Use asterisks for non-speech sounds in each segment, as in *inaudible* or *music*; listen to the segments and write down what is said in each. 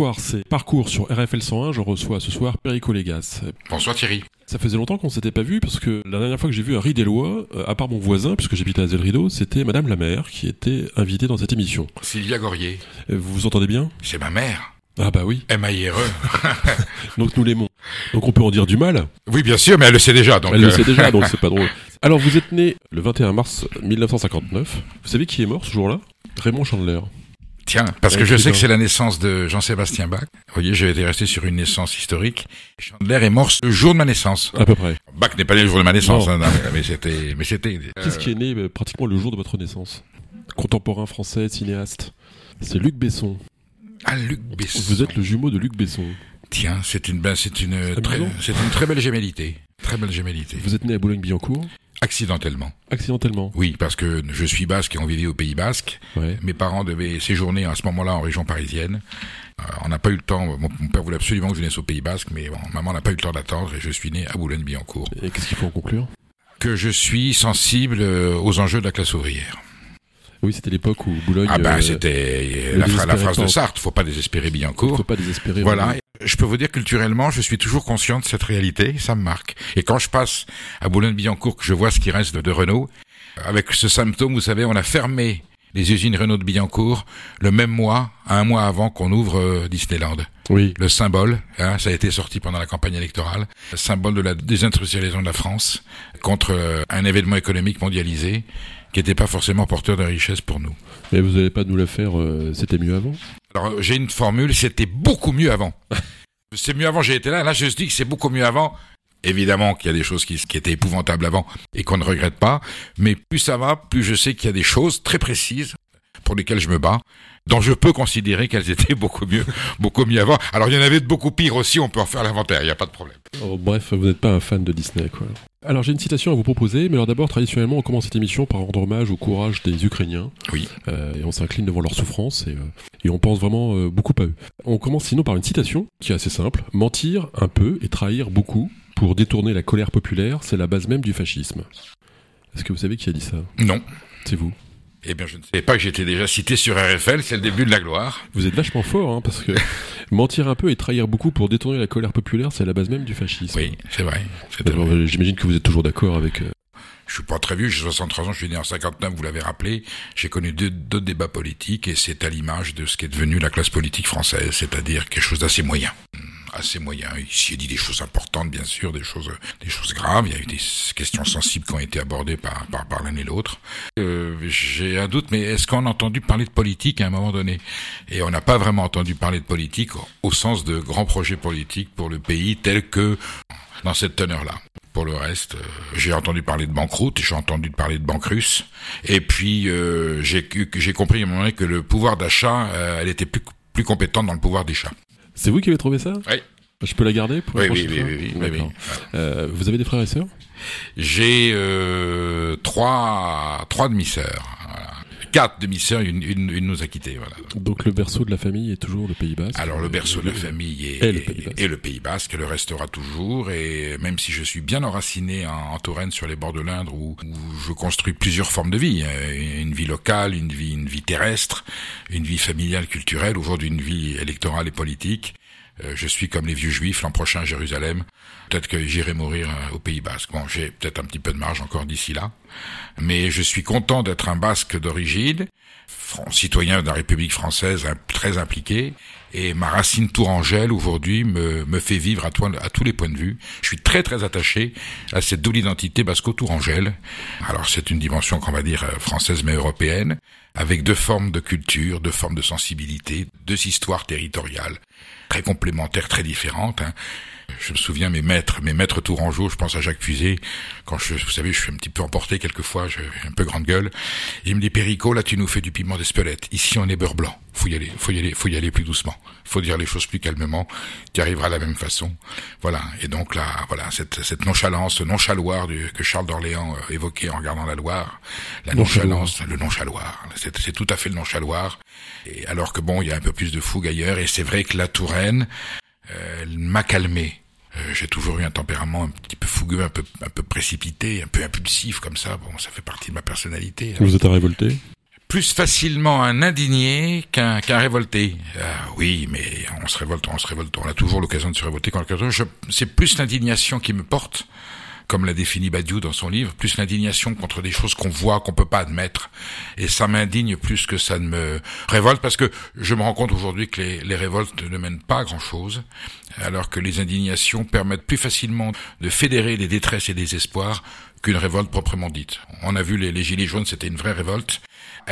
Bonsoir, c'est Parcours sur RFL 101. Je reçois ce soir Perico Légas. Bonsoir Thierry. Ça faisait longtemps qu'on s'était pas vu parce que la dernière fois que j'ai vu un Ridellois, euh, à part mon voisin, puisque j'habite à Zel Rideau, c'était Madame la maire qui était invitée dans cette émission. Sylvia Gorier. Euh, Vous vous entendez bien? C'est ma mère. Ah bah oui. M-A-I-R-E. *laughs* Donc nous l'aimons. Donc on peut en dire du mal. E. oui, bien sûr, mais elle le sait déjà. Donc, Elle le euh, sait déjà, donc *laughs* c'est pas drôle. Alors vous êtes né le 21 mars 1959. Vous savez qui est mort ce jour-là? Raymond Chandler. Tiens, parce que je sais que c'est la naissance de Jean-Sébastien Bach. Vous voyez, j'ai été resté sur une naissance historique. Chandler est mort le jour de ma naissance. À peu près. Bach n'est pas né le jour de ma naissance, Non. hein, non, mais- c'était, mais c'était. euh, Qu'est-ce qui est né euh, pratiquement le jour de votre naissance? Contemporain français, cinéaste. C'est Luc Besson. Ah, Luc Besson. Vous êtes le jumeau de Luc Besson. Tiens, c'est une, ben, c'est une très, amusant. c'est une très belle gémellité. Très belle gémellité. Vous êtes né à Boulogne-Billancourt Accidentellement. Accidentellement. Oui, parce que je suis basque et on vivait au Pays Basque. Ouais. Mes parents devaient séjourner à ce moment-là en région parisienne. Euh, on n'a pas eu le temps. Mon, mon père voulait absolument que je naisse au Pays Basque, mais bon, maman n'a pas eu le temps d'attendre et je suis né à Boulogne-Billancourt. Et qu'est-ce qu'il faut en conclure? Que je suis sensible euh, aux enjeux de la classe ouvrière. Oui, c'était l'époque où Boulogne. Ah ben euh, c'était la, fra- la désespérer phrase de. Sartre. Faut pas désespérer il Billancourt. faut pas désespérer. Voilà. Je peux vous dire culturellement, je suis toujours conscient de cette réalité, ça me marque. Et quand je passe à Boulogne-Billancourt, que je vois ce qui reste de, de Renault, avec ce symptôme, vous savez, on a fermé les usines Renault de Billancourt le même mois, un mois avant qu'on ouvre euh, Disneyland. Oui. Le symbole, hein, ça a été sorti pendant la campagne électorale, le symbole de la désindustrialisation de la France contre euh, un événement économique mondialisé qui n'était pas forcément porteur de richesse pour nous. Mais vous n'allez pas nous la faire. euh, c'était mieux avant? Alors j'ai une formule, c'était beaucoup mieux avant. *laughs* c'est mieux avant, j'ai été là, là je dis que c'est beaucoup mieux avant. Évidemment qu'il y a des choses qui, qui étaient épouvantables avant et qu'on ne regrette pas, mais plus ça va, plus je sais qu'il y a des choses très précises pour lesquelles je me bats, dont je peux considérer qu'elles étaient *laughs* beaucoup mieux, beaucoup mieux avant. Alors il y en avait de beaucoup pires aussi, on peut en faire l'inventaire, il n'y a pas de problème. Oh, bref, vous n'êtes pas un fan de Disney, quoi. Alors j'ai une citation à vous proposer, mais alors d'abord traditionnellement on commence cette émission par rendre hommage au courage des Ukrainiens Oui. euh, et on s'incline devant leur souffrance et, euh, et on pense vraiment euh, beaucoup à eux. On commence sinon par une citation qui est assez simple mentir un peu et trahir beaucoup pour détourner la colère populaire, c'est la base même du fascisme. Est-ce que vous savez qui a dit ça? Non. C'est vous. Eh bien, je ne savais pas que j'étais déjà cité sur RFL, c'est le début de la gloire. Vous êtes vachement fort, hein, parce que *laughs* mentir un peu et trahir beaucoup pour détourner la colère populaire, c'est la base même du fascisme. Oui, c'est vrai. J'imagine que vous êtes toujours d'accord avec. euh, Je suis pas très vieux, j'ai 63 ans, je suis né en 59, vous l'avez rappelé. J'ai connu deux, deux débats politiques et c'est à l'image de ce qui est devenu la classe politique française, c'est-à-dire quelque chose d'assez moyen. Assez moyen. Il s'y est dit des choses importantes, bien sûr, des choses, des choses graves. Il y a eu des questions sensibles qui ont été abordées par, par, par l'un et l'autre. Euh, j'ai un doute, mais est-ce qu'on a entendu parler de politique à un moment donné? Et on n'a pas vraiment entendu parler de politique au, sens de grands projets politiques pour le pays tel que dans cette teneur-là. Pour le reste, euh, j'ai entendu parler de banqueroute, j'ai entendu parler de banque russe, et puis euh, j'ai j'ai compris à un moment donné que le pouvoir d'achat, euh, elle était plus, plus compétente dans le pouvoir d'achat. C'est vous qui avez trouvé ça Oui. Je peux la garder pour la Oui, oui, prochaine oui, oui, oui, oui, D'accord. oui. Euh, vous avez des frères et sœurs? J'ai euh, trois, trois demi-sœurs. Voilà. Quatre demi-sœurs, une, une, une nous a quittés. Voilà. Donc le berceau de la famille est toujours le Pays Basque. Alors le berceau de la famille est, Et le Pays Basque. est le Pays Basque, le restera toujours. Et même si je suis bien enraciné en, en Touraine, sur les bords de l'Indre, où, où je construis plusieurs formes de vie, euh, une vie locale, une vie, une vie terrestre, une vie familiale, culturelle, aujourd'hui une vie électorale et politique. Euh, je suis comme les vieux juifs l'an prochain à Jérusalem. Peut-être que j'irai mourir euh, au Pays Basque. Bon, j'ai peut-être un petit peu de marge encore d'ici là. Mais je suis content d'être un Basque d'origine, citoyen de la République française très impliqué. Et ma racine tourangelle aujourd'hui me, fait vivre à, à tous les points de vue. Je suis très très attaché à cette double identité basco-tourangelle. Alors c'est une dimension qu'on va dire euh, française mais européenne, avec deux formes de culture, deux formes de sensibilité, deux histoires territoriales très complémentaires, très différentes. hein. Je me souviens mes maîtres, mes maîtres tourangeaux, je pense à Jacques Fusé, quand je, vous savez, je suis un petit peu emporté quelquefois, j'ai un peu grande gueule. Il me dit, Perico, là, tu nous fais du piment d'Espelette. Ici, on est beurre blanc. Faut y aller, faut y aller, faut y aller plus doucement. Faut dire les choses plus calmement. Tu arriveras de la même façon. Voilà. Et donc là, voilà, cette, cette nonchalance, ce nonchaloir du, que Charles d'Orléans euh, évoquait en regardant la Loire. La nonchalance, le nonchaloir. C'est, c'est tout à fait le nonchaloir. Et alors que bon, il y a un peu plus de fougue ailleurs. Et c'est vrai que la Touraine, euh, m'a calmé. Euh, j'ai toujours eu un tempérament un petit peu fougueux, un peu, un peu précipité, un peu impulsif comme ça. Bon, ça fait partie de ma personnalité. hein. Vous êtes un révolté? Plus facilement un indigné qu'un qu'un révolté. Euh, oui, mais on se révolte, on se révolte, on a toujours l'occasion de se révolter quand chose. C'est plus l'indignation qui me porte comme l'a défini Badiou dans son livre, plus l'indignation contre des choses qu'on voit, qu'on peut pas admettre. Et ça m'indigne plus que ça ne me révolte, parce que je me rends compte aujourd'hui que les, les, révoltes ne mènent pas à grand chose, alors que les indignations permettent plus facilement de fédérer les détresses et des espoirs qu'une révolte proprement dite. On a vu les, les Gilets jaunes, c'était une vraie révolte.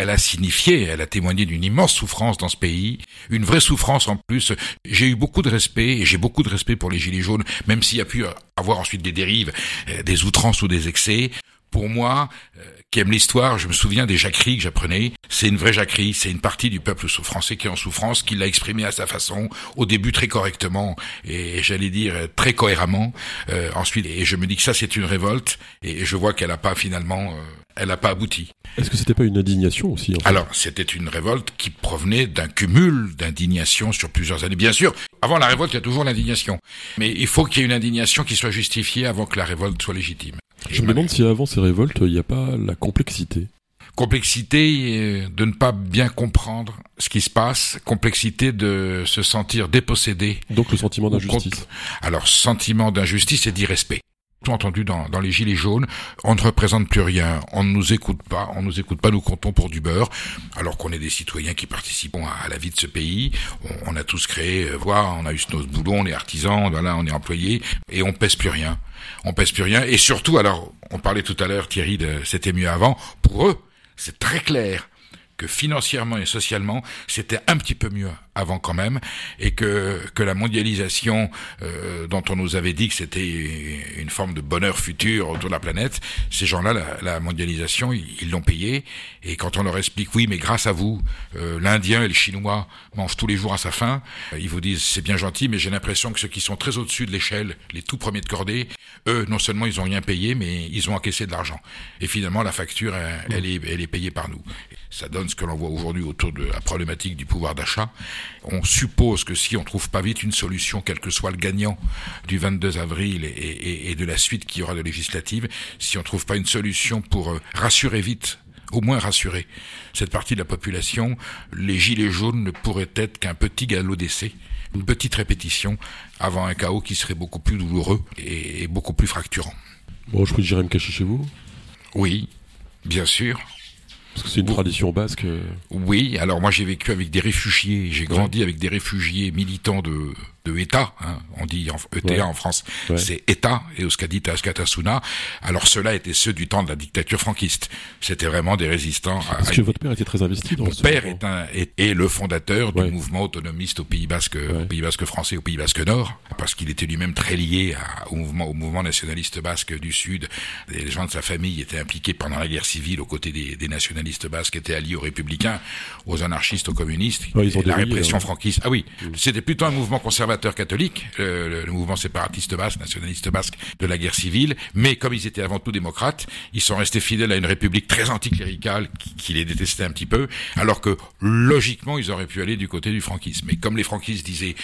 Elle a signifié, elle a témoigné d'une immense souffrance dans ce pays, une vraie souffrance en plus. J'ai eu beaucoup de respect, et j'ai beaucoup de respect pour les Gilets jaunes, même s'il y a pu avoir ensuite des dérives, euh, des outrances ou des excès. Pour moi, euh, qui aime l'histoire, je me souviens des jacqueries que j'apprenais. C'est une vraie jacquerie, c'est une partie du peuple français qui est en souffrance, qui l'a exprimé à sa façon, au début très correctement et j'allais dire très cohéremment. Euh, ensuite, et je me dis que ça c'est une révolte et je vois qu'elle n'a pas finalement, euh, elle n'a pas abouti. Est-ce que c'était pas une indignation aussi en fait Alors c'était une révolte qui provenait d'un cumul d'indignation sur plusieurs années. Bien sûr, avant la révolte il y a toujours l'indignation, mais il faut qu'il y ait une indignation qui soit justifiée avant que la révolte soit légitime. Je me demande si avant ces révoltes, il n'y a pas la complexité. Complexité euh, de ne pas bien comprendre ce qui se passe, complexité de se sentir dépossédé. Donc le sentiment d'injustice. Alors sentiment d'injustice et d'irrespect tout entendu dans, dans, les gilets jaunes, on ne représente plus rien, on ne nous écoute pas, on nous écoute pas, nous comptons pour du beurre, alors qu'on est des citoyens qui participent à, la vie de ce pays. On, a tous créé, euh, voilà, on a eu nos boulot, on est artisan, voilà, on est employé, et on pèse plus rien. On pèse plus rien, et surtout, alors, on parlait tout à l'heure, Thierry, de c'était mieux avant. Pour eux, c'est très clair que financièrement et socialement, c'était un petit peu mieux avant quand même, et que, que la mondialisation euh, dont on nous avait dit que c'était une forme de bonheur futur autour de la planète, ces gens-là, la, mondialisation, ils l'ont payé, et quand on leur explique, oui, mais grâce à vous, euh, l'Indien et le Chinois mangent tous les jours à sa faim, euh, ils vous disent, c'est bien gentil, mais j'ai l'impression que ceux qui sont très au-dessus de l'échelle, les tout premiers de cordée, eux, non seulement ils ont rien payé, mais ils ont encaissé de l'argent. Et finalement, la facture, elle, est, elle est payée par nous. Ça donne ce que l'on voit aujourd'hui autour de la problématique du pouvoir d'achat. On suppose que si on trouve pas vite une solution, quel que soit le gagnant du 22 avril et, et, et de la suite qui y aura de législative, si on trouve pas une solution pour euh, rassurer vite au moins rassurer cette partie de la population, les gilets jaunes ne pourraient être qu'un petit galop d'essai, une petite répétition avant un chaos qui serait beaucoup plus douloureux et, beaucoup plus fracturant. Bon, je peux dire me cacher chez vous? Oui, bien sûr. Parce que c'est une tradition basque. Euh. Oui, alors moi j'ai vécu avec des réfugiés, j'ai grandi avec des réfugiés militants de de ETA, hein, on dit en, ETA en France, c'est ETA, Euskadita Askatasuna. Alors ceux-là étaient ceux du temps de la dictature franquiste. C'était vraiment des résistants. Parce que votre père était très investi dans Mon père est, un, est, le fondateur du mouvement autonomiste au Pays Basque, au Pays Basque français, au Pays Basque Nord, parce qu'il était lui-même très lié à, au mouvement, au mouvement nationaliste basque du Sud. Les gens de sa famille étaient impliqués pendant la guerre civile aux côtés des, des nationalistes basques, étaient alliés aux républicains, aux anarchistes, aux communistes. ils ont la répression hein. franquiste. Ah oui, mm. c'était plutôt un mouvement conservateur catholiques, le, le, mouvement séparatiste basque, nationaliste basque de la guerre civile, mais comme ils étaient avant tout démocrates, ils sont restés fidèles à une république très anticléricale qui, qui les détestait un petit peu, alors que logiquement ils auraient pu aller du côté du franquisme. Mais comme les franquistes disaient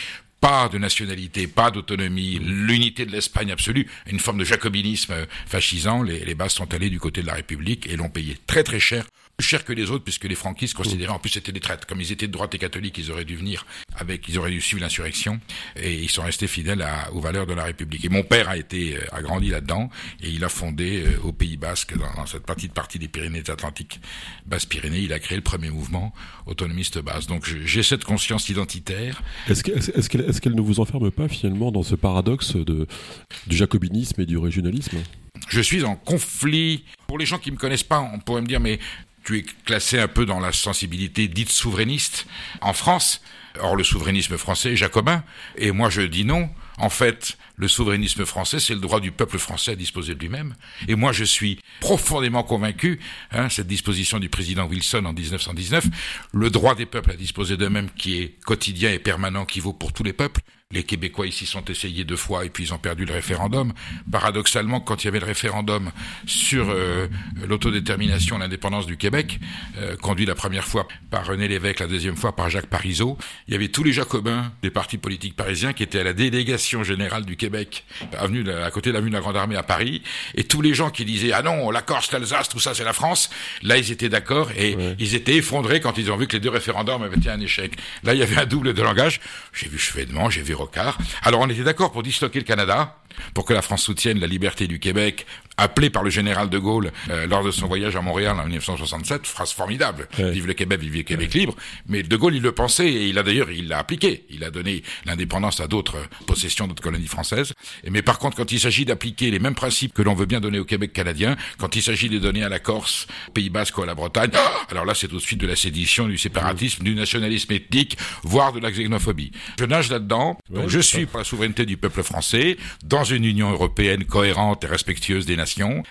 pas de nationalité, pas d'autonomie, l'unité de l'Espagne absolue, une forme de jacobinisme fascisant, les, les Basques sont allés du côté de la République et l'ont payé très très cher plus cher que les autres, puisque les franquistes considéraient, en plus c'était des traites, comme ils étaient de droite et catholiques, ils auraient dû venir avec, ils auraient dû suivre l'insurrection, et ils sont restés fidèles aux valeurs de la République. Et mon père a été, euh, a grandi là-dedans, et il a fondé euh, au Pays Basque, dans, cette petite partie des Pyrénées-Atlantiques, Basse-Pyrénées, il a créé le premier mouvement autonomiste basse. Donc j'ai cette conscience identitaire. Est-ce qu'elle est qu'elle ne vous enferme pas finalement dans ce paradoxe du jacobinisme et du régionalisme? Je suis en conflit. Pour les gens qui me connaissent pas, on pourrait me dire mais tu es classé un peu dans la sensibilité dite souverainiste en France. Or, le souverainisme français est jacobin. Et moi, je dis non. En fait, le souverainisme français, c'est le droit du peuple français à disposer de lui-même. Et moi, je suis profondément convaincu, hein, cette disposition du président Wilson en 1919, le droit des peuples à disposer d'eux-mêmes qui est quotidien et permanent, qui vaut pour tous les peuples, les Québécois ici sont essayés deux fois et puis ils ont perdu le référendum. Paradoxalement, quand il y avait le référendum sur euh, l'autodétermination, l'indépendance du Québec, euh, conduit la première fois par René Lévesque, la deuxième fois par Jacques Parizeau, il y avait tous les jacobins des partis politiques parisiens qui étaient à la délégation générale du Québec, avenue à côté de l'avenue de la Grande Armée à Paris, et tous les gens qui disaient ah non la Corse, l'Alsace, tout ça c'est la France, là ils étaient d'accord et ils étaient effondrés quand ils ont vu que les deux référendums avaient été un échec. Là il y avait un double de langage. J'ai vu Chevènement, j'ai vu Alors on était d'accord pour disloquer le Canada pour que la France soutienne la liberté du Québec, appelé par le général de Gaulle euh, lors de son voyage à Montréal en 1967, phrase formidable. Vive le Québec, vive le Québec libre. Mais de Gaulle, il le pensait et il a d'ailleurs, il l'a appliqué. Il a donné l'indépendance à d'autres possessions, d'autres colonies françaises. Mais par contre, quand il s'agit d'appliquer les mêmes principes que l'on veut bien donner au Québec canadien, quand il s'agit de donner à la Corse, au Pays Basque ou à la Bretagne, alors là, c'est tout de suite de la sédition, du séparatisme, du nationalisme ethnique, voire de la xénophobie. Je nage là-dedans. donc je suis pour la souveraineté du peuple français dans une Union européenne cohérente et respectueuse des nations,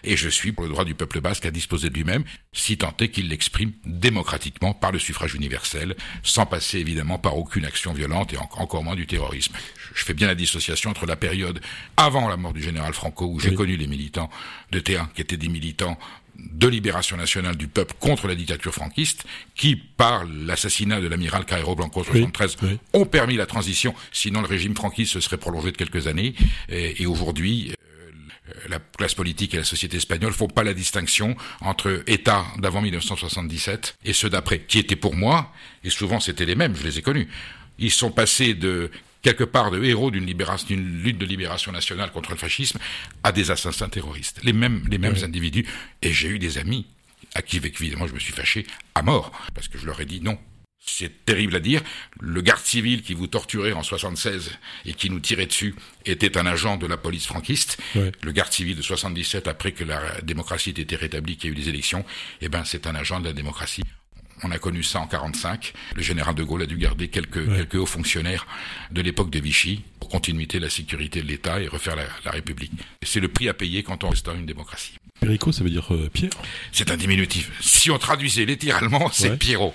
et je suis pour le droit du peuple basque à disposer de lui-même, si tant est qu'il l'exprime démocratiquement par le suffrage universel, sans passer évidemment par aucune action violente et encore moins du terrorisme. Je fais bien la dissociation entre la période avant la mort du général Franco, où j'ai connu les militants de T1, qui étaient des militants de libération nationale du peuple contre la dictature franquiste, qui, par l'assassinat de l'amiral Cairo Blanco en 73, ont permis la transition. Sinon, le régime franquiste se serait prolongé de quelques années. Et, aujourd'hui, la classe politique et la société espagnole font pas la distinction entre États d'avant 1977 et ceux d'après, qui étaient pour moi, et souvent c'était les mêmes, je les ai connus. Ils sont passés de quelque part de héros d'une lutte de libération nationale contre le fascisme à des assassins terroristes. Les mêmes, les mêmes individus. Et j'ai eu des amis à qui, évidemment, je me suis fâché à mort. Parce que je leur ai dit non. C'est terrible à dire. Le garde civil qui vous torturait en 76 et qui nous tirait dessus était un agent de la police franquiste. Le garde civil de 77, après que la démocratie ait été rétablie, qu'il y a eu des élections, eh ben, c'est un agent de la démocratie. On a connu ça en 45. Le général de Gaulle a dû garder quelques, quelques hauts fonctionnaires de l'époque de Vichy pour continuité de la sécurité de l'État et refaire la, la République. C'est le prix à payer quand on restaure une démocratie. Perico, ça veut dire euh, Pierre C'est un diminutif. Si on traduisait littéralement, c'est Pierrot.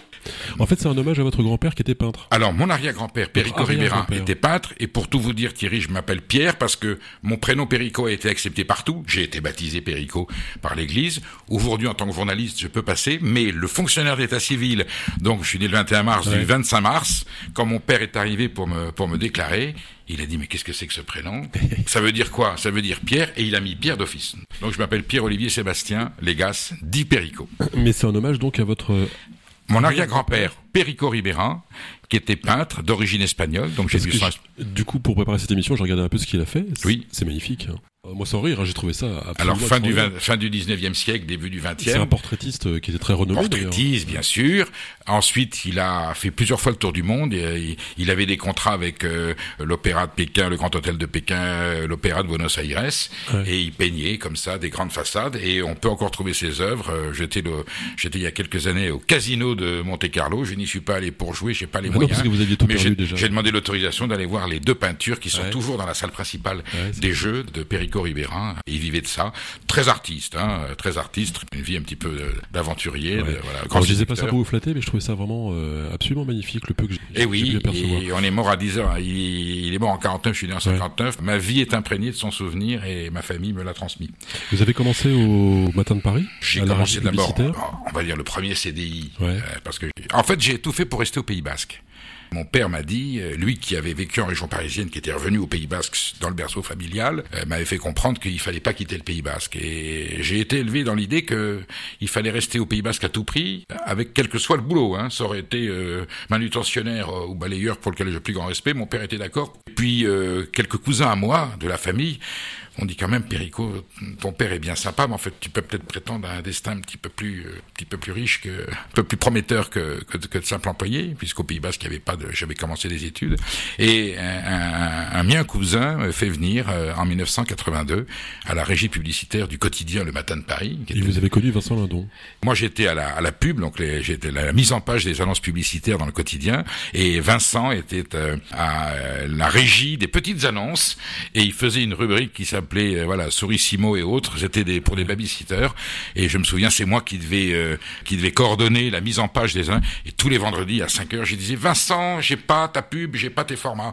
En fait, c'est un hommage à votre grand-père qui était peintre. Alors, mon arrière-grand-père, Perico Ribera, était peintre. Et pour tout vous dire, Thierry, je m'appelle Pierre parce que mon prénom Perico a été accepté partout. J'ai été baptisé Perico par l'Église. Aujourd'hui, en tant que journaliste, je peux passer. Mais le fonctionnaire d'état civil, donc je suis né le 21 mars, du 25 mars, quand mon père est arrivé pour me, pour me déclarer, il a dit, mais qu'est-ce que c'est que ce prénom? *laughs* Ça veut dire quoi? Ça veut dire Pierre, et il a mis Pierre d'office. Donc je m'appelle Pierre-Olivier Sébastien Légas, dit Perico. Mais c'est un hommage donc à votre... Mon arrière-grand-père, Perico Ribera, qui était peintre d'origine espagnole. Donc j'ai ça. Du coup, pour préparer cette émission, j'ai regardé un peu ce qu'il a fait. Oui. C'est magnifique. Hein. Euh, moi, sans rire, hein, j'ai trouvé ça Alors, fin du, 20, fin du 19e siècle, début du 20e. C'est un portraitiste euh, qui était très renommé. Portraitiste, bien sûr. Ensuite, il a fait plusieurs fois le tour du monde. Euh, il, avait des contrats avec l'Opéra de Pékin, le Grand Hôtel de Pékin, l'Opéra de Buenos Aires. Et il peignait comme ça des grandes façades. Et on peut encore trouver ses œuvres. J'étais il y a quelques années au Casino de Monte Carlo. Je n'y suis pas allé pour jouer, j'ai pas les moyens. parce que vous aviez tout mais déjà. J'ai demandé l'autorisation d'aller voir les deux peintures qui sont toujours dans la salle principale des Jeux de Perico Ribera. Il vivait de ça. Très artiste, hein, très artiste. Une vie un petit peu d'aventurier. Ouais. Voilà, Alors, je disais pas ça pour vous flatter, mais je trouvais ça vraiment euh, absolument magnifique, le peu que j'ai Et eh oui, et on est mort à 10 ans. Il, est mort en 49, je suis né en 59. Ma vie est imprégnée de son souvenir et ma famille me l'a transmis. Vous avez commencé au Matin de Paris J'ai commencé d'abord, on va dire le premier CDI. Euh, parce que, en fait, j'ai tout fait pour rester au Pays Basque. Mon père m'a dit, euh, lui qui avait vécu en région parisienne, qui était revenu au Pays Basque dans le berceau familial, euh, m'avait fait comprendre qu'il fallait pas quitter le Pays Basque. Et j'ai été élevé dans l'idée que il fallait rester au Pays Basque à tout prix, avec quel que soit le boulot. Hein. Ça aurait été euh, manutentionnaire ou balayeur pour lequel j'ai plus grand respect. Mon père était d'accord. Puis quelques cousins à moi de la famille on dit quand même, Perico, ton père est bien sympa, mais en fait, tu peux peut-être prétendre à un destin un petit peu plus, euh, un petit peu plus riche, que, un peu plus prometteur que, que, que de simple employé, puisqu'au Pays Basque, il avait pas de, j'avais commencé des études. Et un, un, mien cousin fait venir euh, en 1982 à la régie publicitaire du quotidien Le Matin de Paris. Et vous avez connu Vincent Lindon Moi, j'étais à la, à la pub, donc j'étais la mise en page des annonces publicitaires dans le quotidien, et Vincent était euh, à la régie des petites annonces, et il faisait une rubrique qui s'appelait voilà, euh, voilà et autres, des, pour des babysitters. Et je me souviens c'est moi qui devais euh, qui devait coordonner la mise en page des uns. Et tous les vendredis à 5 heures je disais Vincent j'ai pas ta pub j'ai pas tes formats.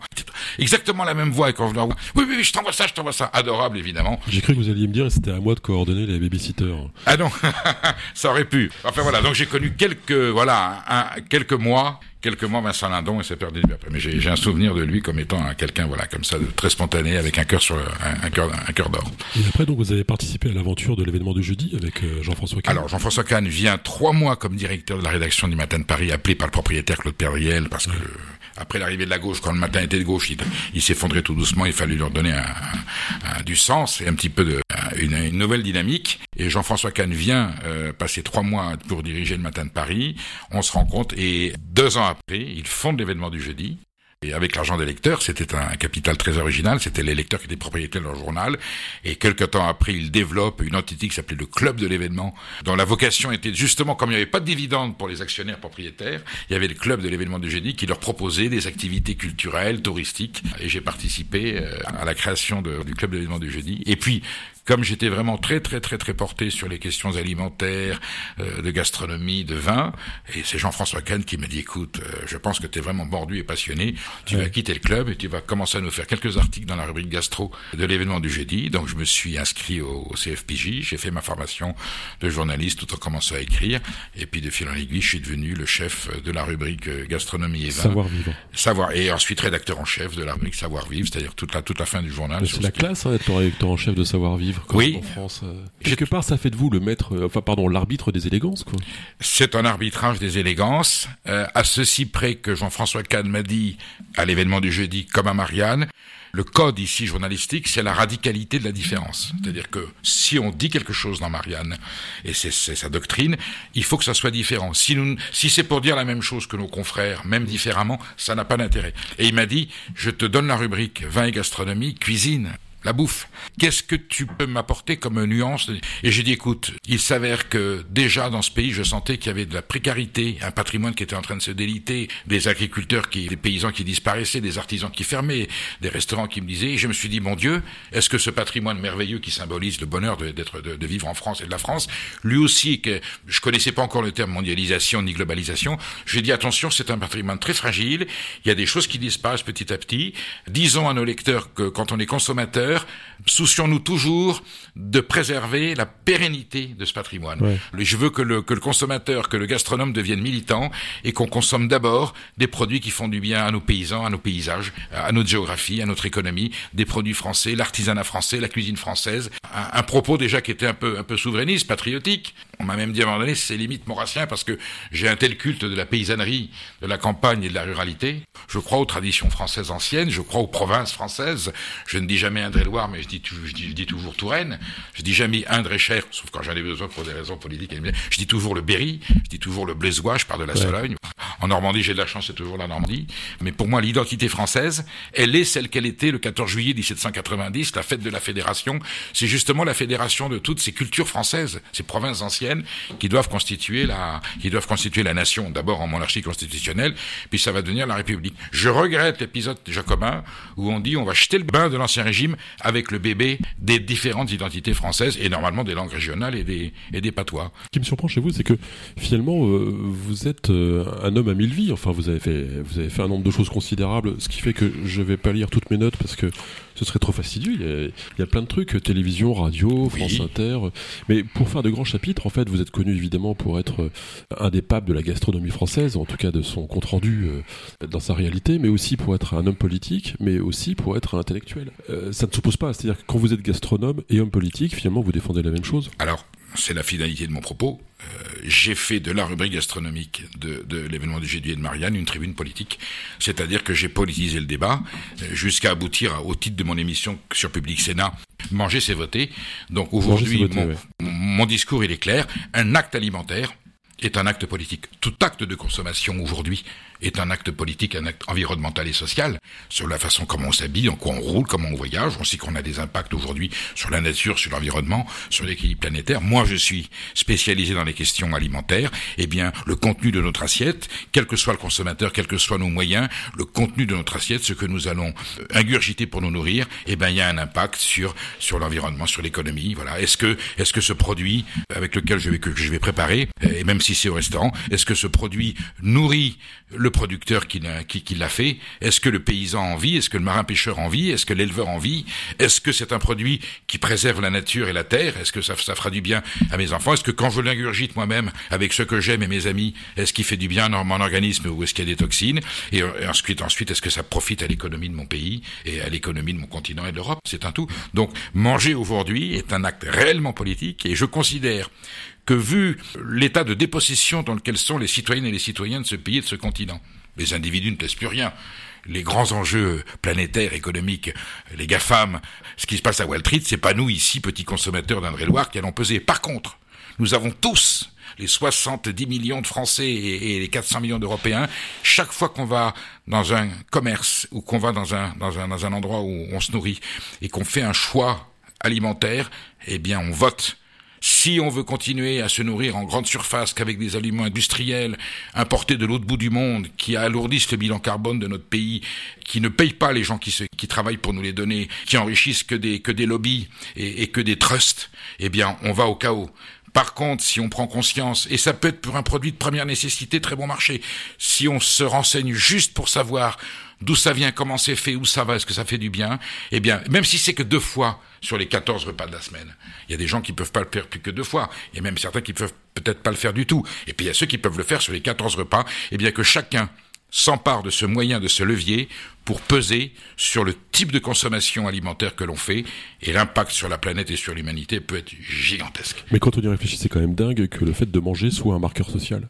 Exactement la même voix quand je oui oui je t'envoie ça je t'envoie ça. Adorable évidemment. J'ai cru que vous alliez me dire c'était à moi de coordonner les babysitters. Ah non *laughs* ça aurait pu. Enfin voilà. Donc j'ai connu quelques voilà un, quelques mois quelques mois Vincent Lindon et s'est perdu après. Mais j'ai un souvenir de lui comme étant quelqu'un voilà comme ça de très spontané avec un cœur sur un, cœur un cœur d'or. Et après donc vous avez participé à l'aventure de l'événement du jeudi avec euh, Jean-François Kahn. Alors Jean-François Kahn vient trois mois comme directeur de la rédaction du Matin de Paris appelé par le propriétaire Claude Perdriel parce que après l'arrivée de la gauche, quand le matin était de gauche, il, s'effondrait tout doucement. Il fallait leur donner un, du sens et un petit peu de une, nouvelle dynamique. Et Jean-François Kahn vient euh, passer trois mois pour diriger le matin de Paris. On se rend compte et deux ans après, il fonde l'événement du jeudi. Et avec l'argent des lecteurs, c'était un capital très original, c'était les lecteurs qui étaient propriétaires de leur journal. Et quelques temps après, il développe une entité qui s'appelait le Club de l'événement, dont la vocation était justement, comme il n'y avait pas de dividendes pour les actionnaires propriétaires, il y avait le Club de l'événement du génie qui leur proposait des activités culturelles, touristiques. Et j'ai participé euh, à la création du Club de l'événement du jeudi. Et puis, comme j'étais vraiment très très très très porté sur les questions alimentaires, euh, de gastronomie, de vin, et c'est Jean-François Kahn qui m'a dit écoute, euh, je pense que tu es vraiment mordu et passionné, tu vas quitter le club et tu vas commencer à nous faire quelques articles dans la rubrique gastro de l'événement du jeudi. Donc je me suis inscrit au, CFPJ, j'ai fait ma formation de journaliste tout en commençant à écrire, et puis de fil en aiguille, je suis devenu le chef de la rubrique euh, gastronomie et vin. Savoir vivre. Savoir et ensuite rédacteur en chef de la rubrique savoir vivre, c'est-à-dire toute la toute la fin du journal. C'est la classe hein, d'être rédacteur en chef de savoir vivre oui. en France. Euh. Quelque part, ça fait de vous le maître, euh, enfin pardon, l'arbitre des élégances, quoi. C'est un arbitrage des élégances, euh, à ceci près que Jean-François Kahn m'a dit à l'événement du jeudi, comme à Marianne, le code ici journalistique, c'est la radicalité de la différence. C'est-à-dire que si on dit quelque chose dans Marianne, et c'est sa doctrine, il faut que ça soit différent. Si, si c'est pour dire la même chose que nos confrères, même différemment, ça n'a pas d'intérêt. Et il m'a dit, je te donne la rubrique vin et gastronomie, cuisine la bouffe. Qu'est-ce que tu peux m'apporter comme nuance Et j'ai dit, écoute, il s'avère que déjà dans ce pays, je sentais qu'il y avait de la précarité, un patrimoine qui était en train de se déliter, des agriculteurs, qui, des paysans qui disparaissaient, des artisans qui fermaient, des restaurants qui me disaient. Et je me suis dit, mon Dieu, est-ce que ce patrimoine merveilleux qui symbolise le bonheur d'être, de, vivre en France et de la France, lui aussi, que je connaissais pas encore le terme mondialisation ni globalisation, j'ai dit attention, c'est un patrimoine très fragile. Il y a des choses qui disparaissent petit à petit. Disons à nos lecteurs que quand on est consommateur soucions-nous toujours de préserver la pérennité de ce patrimoine. Je veux que le, que le consommateur, que le gastronome devienne militant et qu'on consomme d'abord des produits qui font du bien à nos paysans, à nos paysages, à notre géographie, à notre économie, des produits français, l'artisanat français, la cuisine française. Un, propos déjà qui était un peu, un peu souverainiste, patriotique. On m'a même dit à un moment donné, c'est limite maurassien parce que j'ai un tel culte de la paysannerie, de la campagne et de la ruralité. Je crois aux traditions françaises anciennes, je crois aux provinces françaises. Je ne dis jamais Indre-et-Loire, mais je dis, je, dis, je dis, toujours Touraine. Je dis jamais Indre et Cher, sauf quand j'en ai besoin pour des raisons politiques. Je dis toujours le Berry, je dis toujours le Blaisois, je parle de la Sologne. En Normandie, j'ai de la chance, c'est toujours la Normandie. Mais pour moi, l'identité française, elle est celle qu'elle était le 14 juillet 1790, la fête de la Fédération. C'est justement la fédération de toutes ces cultures françaises, ces provinces anciennes, qui doivent constituer la, qui doivent constituer la nation. D'abord en monarchie constitutionnelle, puis ça va devenir la République. Je regrette l'épisode jacobin où on dit on va jeter le bain de l'ancien régime avec le bébé des différentes identités françaises et normalement des langues régionales et des, et des patois. Ce qui me surprend chez vous, c'est que finalement, euh, vous êtes euh, un homme à mille vies. Enfin, vous avez, fait, vous avez fait un nombre de choses considérables, ce qui fait que je vais pas lire toutes mes notes parce que ce serait trop fastidieux. Il y a, plein de trucs, télévision, radio, France Inter. Mais pour faire de grands chapitres, en fait, vous êtes connu évidemment pour être euh, un des papes de la gastronomie française, en tout cas de son compte rendu dans sa réalité, mais aussi pour être un homme politique, mais aussi pour être un intellectuel. ça ne s'oppose pas. C'est-à-dire que quand vous êtes gastronome et homme politique, finalement, vous défendez la même chose. Alors, c'est la finalité de mon propos. Euh, j'ai fait de la rubrique gastronomique de, l'événement du Gédu et de Marianne une tribune politique, c'est-à-dire que j'ai politisé le débat euh, jusqu'à aboutir au titre de mon émission sur Public Sénat, manger c'est voter. Donc aujourd'hui, mon discours il est clair, un acte alimentaire est un acte politique. Tout acte de consommation aujourd'hui est un acte politique, un acte environnemental et social, sur la façon comment on s'habille, en quoi on roule, comment on voyage. On sait qu'on a des impacts aujourd'hui sur la nature, sur l'environnement, sur l'équilibre planétaire. Moi, je suis spécialisé dans les questions alimentaires. Eh bien, le contenu de notre assiette, quel que soit le consommateur, quels que soient nos moyens, le contenu de notre assiette, ce que nous allons euh, ingurgiter pour nous nourrir, eh bien, il y a un impact sur sur l'environnement, sur l'économie. Voilà. Est-ce que est-ce que ce produit avec lequel je vais que je vais préparer, et même si c'est au restaurant, est-ce que ce produit nourrit le producteur qui l'a qui, qui fait? Est-ce que le paysan en vit? Est-ce que le marin-pêcheur en vit? Est-ce que l'éleveur en vit? Est-ce que c'est un produit qui préserve la nature et la terre? Est-ce que ça, ça fera du bien à mes enfants? Est-ce que quand je l'ingurgite moi-même avec ce que j'aime et mes amis, est-ce qu'il fait du bien à mon organisme ou est-ce qu'il y a des toxines? Et, ensuite, ensuite, est-ce que ça profite à l'économie de mon pays et à l'économie de mon continent et de l'Europe? C'est un tout. Donc, manger aujourd'hui est un acte réellement politique et je considère que vu l'état de dépossession dans lequel sont les citoyennes et les citoyens de ce pays et de ce continent, les individus ne plaisent plus rien. Les grands enjeux planétaires, économiques, les GAFAM, ce qui se passe à Wall Street, c'est pas nous ici, petits consommateurs d'Indre-et-Loire, qui allons peser. Par contre, nous avons tous les 70 millions de Français et, les 400 millions d'Européens, chaque fois qu'on va dans un commerce ou qu'on va dans un, dans un, dans un endroit où on se nourrit et qu'on fait un choix alimentaire, eh bien on vote si on veut continuer à se nourrir en grande surface qu'avec des aliments industriels importés de l'autre bout du monde, qui alourdissent le bilan carbone de notre pays, qui ne payent pas les gens qui, travaillent pour nous les donner, qui enrichissent que des, que des lobbies et, et que des trusts, eh bien, on va au chaos. Par contre, si on prend conscience, et ça peut être pour un produit de première nécessité, très bon marché, si on se renseigne juste pour savoir d'où ça vient, comment c'est fait, où ça va, est-ce que ça fait du bien, eh bien, même si c'est que deux fois sur les 14 repas de la semaine, il y a des gens qui peuvent pas le faire plus que deux fois, il y a même certains qui peuvent peut-être pas le faire du tout, et puis il y a ceux qui peuvent le faire sur les 14 repas, eh bien que chacun s'empare de ce moyen, de ce levier, pour peser sur le type de consommation alimentaire que l'on fait, et l'impact sur la planète et sur l'humanité peut être gigantesque. Mais quand on y réfléchit, c'est quand même dingue que le fait de manger soit un marqueur social.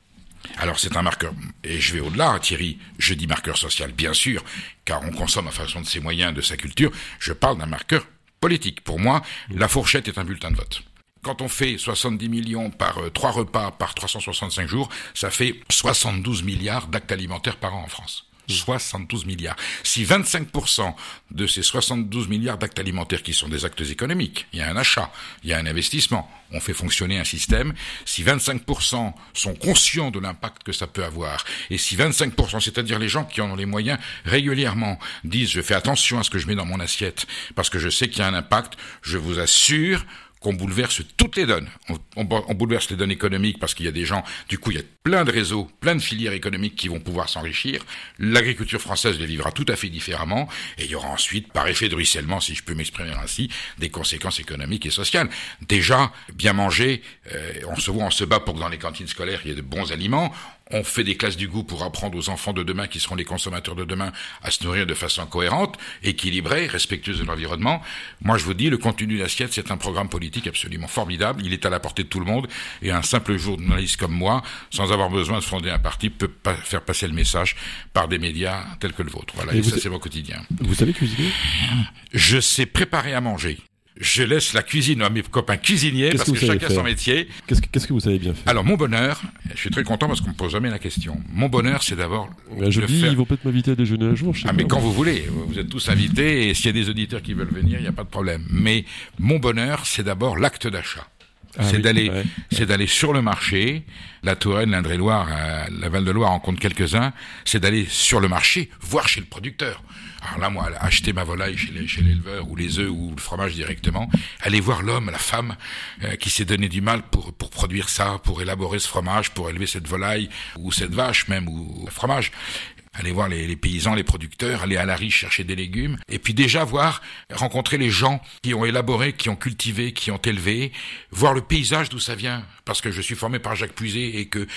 Alors c'est un marqueur, et je vais au-delà, Thierry, je dis marqueur social, bien sûr, car on consomme en fonction de ses moyens, de sa culture, je parle d'un marqueur politique. Pour moi, la fourchette est un bulletin de vote. Quand on fait 70 millions par euh, trois repas par 365 jours, ça fait 72 milliards d'actes alimentaires par an en France. 72 milliards. Si 25% de ces 72 milliards d'actes alimentaires qui sont des actes économiques, il y a un achat, il y a un investissement, on fait fonctionner un système, si 25% sont conscients de l'impact que ça peut avoir, et si 25%, c'est-à-dire les gens qui en ont les moyens, régulièrement disent je fais attention à ce que je mets dans mon assiette, parce que je sais qu'il y a un impact, je vous assure, qu'on bouleverse toutes les donnes. On, bouleverse les donnes économiques parce qu'il y a des gens, du coup, il y a plein de réseaux, plein de filières économiques qui vont pouvoir s'enrichir. L'agriculture française les vivra tout à fait différemment. Et il y aura ensuite, par effet de ruissellement, si je peux m'exprimer ainsi, des conséquences économiques et sociales. Déjà, bien manger, euh, on se voit, on se bat pour que dans les cantines scolaires, il y ait de bons aliments on fait des classes du goût pour apprendre aux enfants de demain, qui seront les consommateurs de demain, à se nourrir de façon cohérente, équilibrée, respectueuse de l'environnement. Moi, je vous dis, le contenu d'assiette, c'est un programme politique absolument formidable. Il est à la portée de tout le monde. Et un simple journaliste comme moi, sans avoir besoin de fonder un parti, peut pas faire passer le message par des médias tels que le vôtre. Voilà. Et, ça, c'est mon quotidien. Vous savez cuisiner? Je sais préparer à manger je laisse la cuisine à mes copains cuisiniers parce que, chacun son métier. Qu'est-ce que, vous savez bien faire Alors mon bonheur, je suis très content parce qu'on me pose jamais la question. Mon bonheur, c'est d'abord. je dis, ils vont peut-être m'inviter à déjeuner un jour. ah mais quand vous voulez, vous êtes tous invités et s'il y a des auditeurs qui veulent venir, il n'y a pas de problème. Mais mon bonheur, c'est d'abord l'acte d'achat. Ah c'est d'aller, c'est d'aller sur le marché. La Touraine, l'Indre-et-Loire, euh, la Val-de-Loire en compte quelques-uns. C'est d'aller sur le marché, voir chez le producteur. Alors là, moi, acheter ma volaille chez l'éleveur ou les œufs ou le fromage directement, aller voir l'homme, la femme euh, qui s'est donné du mal pour produire ça, pour élaborer ce fromage, pour élever cette volaille ou cette vache même ou le fromage. Aller voir les, les, paysans, les producteurs, aller à la riche chercher des légumes, et puis déjà voir, rencontrer les gens qui ont élaboré, qui ont cultivé, qui ont élevé, voir le paysage d'où ça vient, parce que je suis formé par Jacques Puiset et que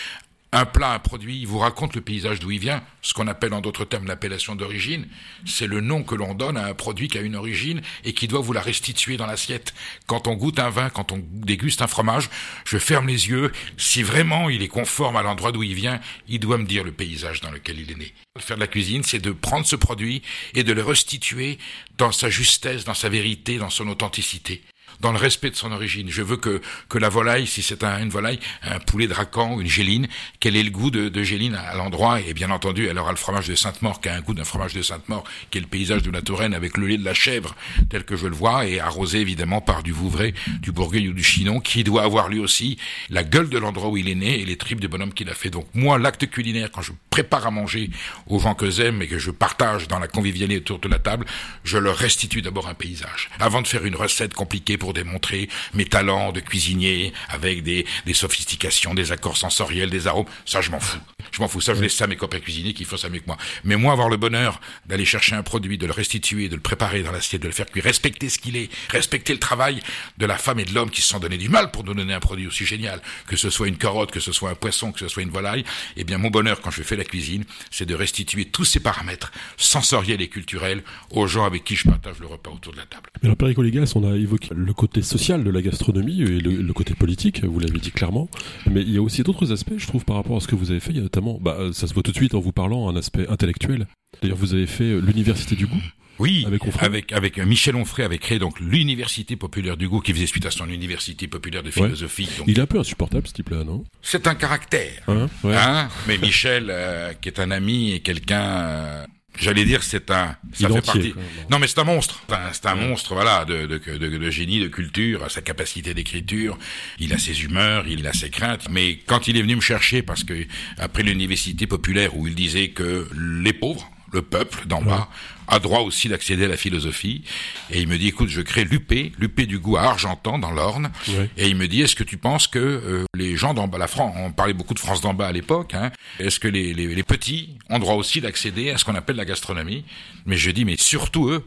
un plat, un produit, il vous raconte le paysage d'où il vient, ce qu'on appelle en d'autres termes l'appellation d'origine. C'est le nom que l'on donne à un produit qui a une origine et qui doit vous la restituer dans l'assiette. Quand on goûte un vin, quand on déguste un fromage, je ferme les yeux. Si vraiment il est conforme à l'endroit d'où il vient, il doit me dire le paysage dans lequel il est né. Faire de la cuisine, c'est de prendre ce produit et de le restituer dans sa justesse, dans sa vérité, dans son authenticité dans le respect de son origine. Je veux que, que la volaille, si c'est un, une volaille, un poulet de racan, une géline, qu'elle ait le goût de, de géline à, l'endroit? Et bien entendu, elle aura le fromage de Sainte-Maure qui a un goût d'un fromage de Sainte-Maure, qui est le paysage de la Touraine avec le lait de la chèvre tel que je le vois, et arrosé évidemment par du Vouvray, du Bourgueil ou du Chinon, qui doit avoir lui aussi la gueule de l'endroit où il est né et les tripes de bonhomme qu'il a fait. Donc moi, l'acte culinaire, quand je prépare à manger aux gens que j'aime et que je partage dans la convivialité autour de la table, je leur restitue d'abord un paysage. Avant de faire une recette compliquée pour pour démontrer mes talents de cuisinier avec des, des sophistications, des accords sensoriels, des arômes. Ça, je m'en fous. Je m'en fous. Ça, je laisse ça à mes copains cuisiniers qui font ça mieux que moi. Mais moi, avoir le bonheur d'aller chercher un produit, de le restituer, de le préparer dans l'assiette, de le faire cuire, respecter ce qu'il est, respecter le travail de la femme et de l'homme qui se sont donné du mal pour nous donner un produit aussi génial, que ce soit une carotte, que ce soit un poisson, que ce soit une volaille, eh bien, mon bonheur quand je fais la cuisine, c'est de restituer tous ces paramètres sensoriels et culturels aux gens avec qui je partage le repas autour de la table. Mais alors, Légas, on a évoqué le côté social de la gastronomie et le, côté politique, vous l'avez dit clairement. Mais il y a aussi d'autres aspects, je trouve, par rapport à ce que vous avez fait. Il y a notamment, bah, ça se voit tout de suite en vous parlant, un aspect intellectuel. D'ailleurs, vous avez fait l'université du goût. Oui, avec, avec, Michel Onfray avait créé donc l'université populaire du goût qui faisait suite à son université populaire de philosophie. Il est un peu insupportable ce type-là, non? C'est un caractère. Hein, hein? Mais Michel, euh, qui est un ami et quelqu'un euh, J'allais dire c'est un, ça fait partie. Non mais c'est un monstre. c'est un monstre, voilà, de, de, de, de, génie, de culture, sa capacité d'écriture. Il a ses humeurs, il a ses craintes. Mais quand il est venu me chercher, parce que après l'université populaire où il disait que les pauvres, le peuple d'en bas a droit aussi d'accéder à la philosophie. Et il me dit, écoute, je crée l'UP, l'UP du goût à Argentan, dans l'Orne. Et il me dit, est-ce que tu penses que euh, les gens d'en bas, la France, on parlait beaucoup de France d'en bas à l'époque, hein, est-ce que les, les, les petits ont droit aussi d'accéder à ce qu'on appelle la gastronomie? Mais je dis, mais surtout eux,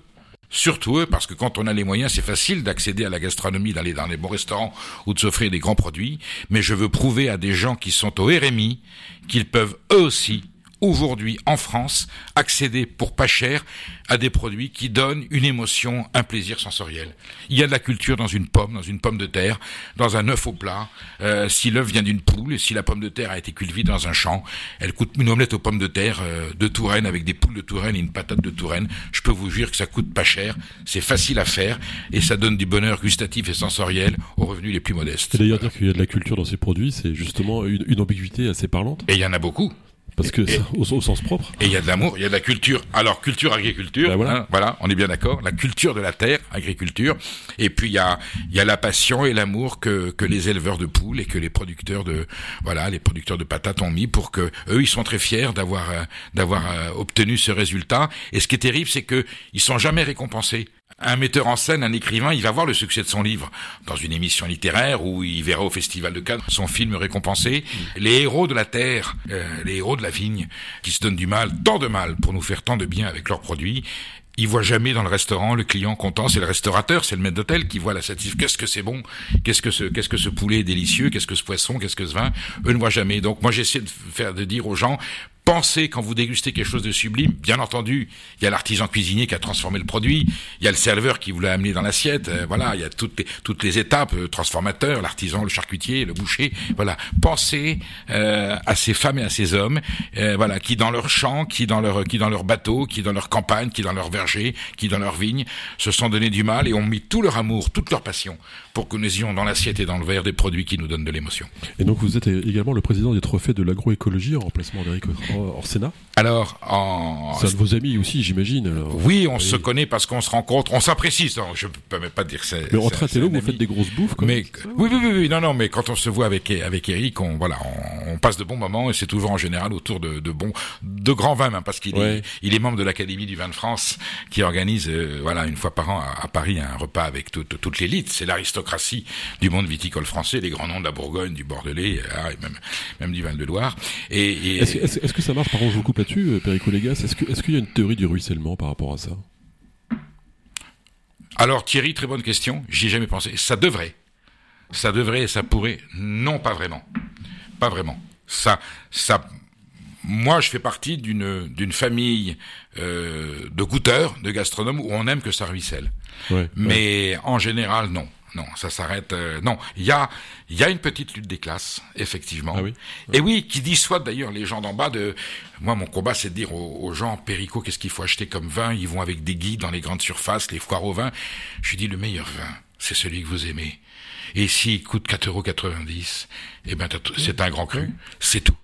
Surtout eux, parce que quand on a les moyens, c'est facile d'accéder à la gastronomie, d'aller dans les bons restaurants ou de s'offrir des grands produits. Mais je veux prouver à des gens qui sont au RMI qu'ils peuvent eux aussi aujourd'hui en France accéder pour pas cher à des produits qui donnent une émotion, un plaisir sensoriel. Il y a de la culture dans une pomme, dans une pomme de terre, dans un œuf au plat. Euh, si l'œuf vient d'une poule et si la pomme de terre a été cultivée dans un champ, elle coûte une omelette aux pommes de terre euh, de Touraine avec des poules de Touraine et une patate de Touraine. Je peux vous dire que ça coûte pas cher, c'est facile à faire et ça donne du bonheur gustatif et sensoriel aux revenus les plus modestes. Et d'ailleurs dire qu'il y a de la culture dans ces produits, c'est justement une, une ambiguïté assez parlante. Et il y en a beaucoup. Parce que *laughs* au, sens propre. Et il y a de l'amour, il y a de la culture. Alors culture agriculture, ben voilà. Hein, voilà. on est bien d'accord. La culture de la terre, agriculture. Et puis il y a y a la passion et l'amour que que les éleveurs de poules et que les producteurs de voilà les producteurs de patates ont mis pour que eux ils sont très fiers d'avoir euh, d'avoir euh, obtenu ce résultat. Et ce qui est terrible, c'est que ils sont jamais récompensés un metteur en scène, un écrivain, il va voir le succès de son livre. Dans une émission littéraire où il verra au Festival de Cannes son film récompensé. Les héros de la terre, euh, les héros de la vigne, qui se donnent du mal, tant de mal, pour nous faire tant de bien avec leurs produits, ils voient jamais dans le restaurant le client content, c'est le restaurateur, c'est le maître d'hôtel qui voit la satisfaction. Qu'est-ce que c'est bon? Qu'est-ce que ce qu'est-ce que ce poulet est délicieux? Qu'est-ce que ce poisson? Qu'est-ce que ce vin? Eux ne voient jamais. Donc moi j'essaie de faire de dire aux gens pensez quand vous dégustez quelque chose de sublime. Bien entendu, il y a l'artisan cuisinier qui a transformé le produit, il y a le serveur qui vous l'a amené dans l'assiette. Euh, voilà, il y a toutes les, toutes les étapes, le transformateur, l'artisan, le charcutier, le boucher. Voilà, pensez euh, à ces femmes et à ces hommes, euh, voilà, qui dans leur champ, qui dans leur qui dans leur bateau, qui dans leur campagne, qui dans leur verger, qui dans leur vigne, se sont donné du mal et ont mis tout leur amour, toute leur passion pour que nous ayons dans l'assiette et dans le verre des produits qui nous donnent de l'émotion. Et donc vous êtes également le président des trophées de l'agroécologie en remplacement d'Éric Orsena Alors, en... C'est un de vos amis aussi, j'imagine. Oui, on se connaît parce qu'on se rencontre, on s'apprécie, je peux même pas dire ça. Mais entre télo, vous faites des grosses bouffes comme mais, oui, oui, oui, oui, non, non, mais quand on se voit avec, avec Eric, on, voilà, on, passe de bons moments et c'est toujours en général autour de, de bons, de grands vins, hein, parce qu'il est, il est membre de l'Académie du vin de France qui organise, euh, voilà, une fois par an à, Paris un repas avec toute, toute l'élite. C'est l'aristocratie du monde viticole français, les grands noms de la Bourgogne, du Bordelais, euh, et même, même du Val-de-Loire. Et, est-ce, que ça marche Par contre, je vous coupe là-dessus, euh, Perico Légas. Est-ce, qu'il y a une théorie du ruissellement par rapport à ça? Alors Thierry, très bonne question. J'y ai jamais pensé. Ça devrait. Ça devrait et ça pourrait. Non, pas vraiment. Pas vraiment. Ça, ça, moi, je fais partie d'une d'une famille euh, de goûteurs, de gastronomes où on aime que ça ruisselle. Mais en général, non. Non, ça s'arrête. Euh, non, il y a, il y a une petite lutte des classes, effectivement. Ah oui Et oui, qui dissuade d'ailleurs les gens d'en bas de. Moi, mon combat, c'est de dire aux, gens, Péricot, qu'est-ce qu'il faut acheter comme vin? Ils vont avec des guides dans les grandes surfaces, les foires au vin. Je dis, le meilleur vin, c'est celui que vous aimez. Et s'il coûte 4,90 euros, eh ben, c'est un grand cru, c'est tout.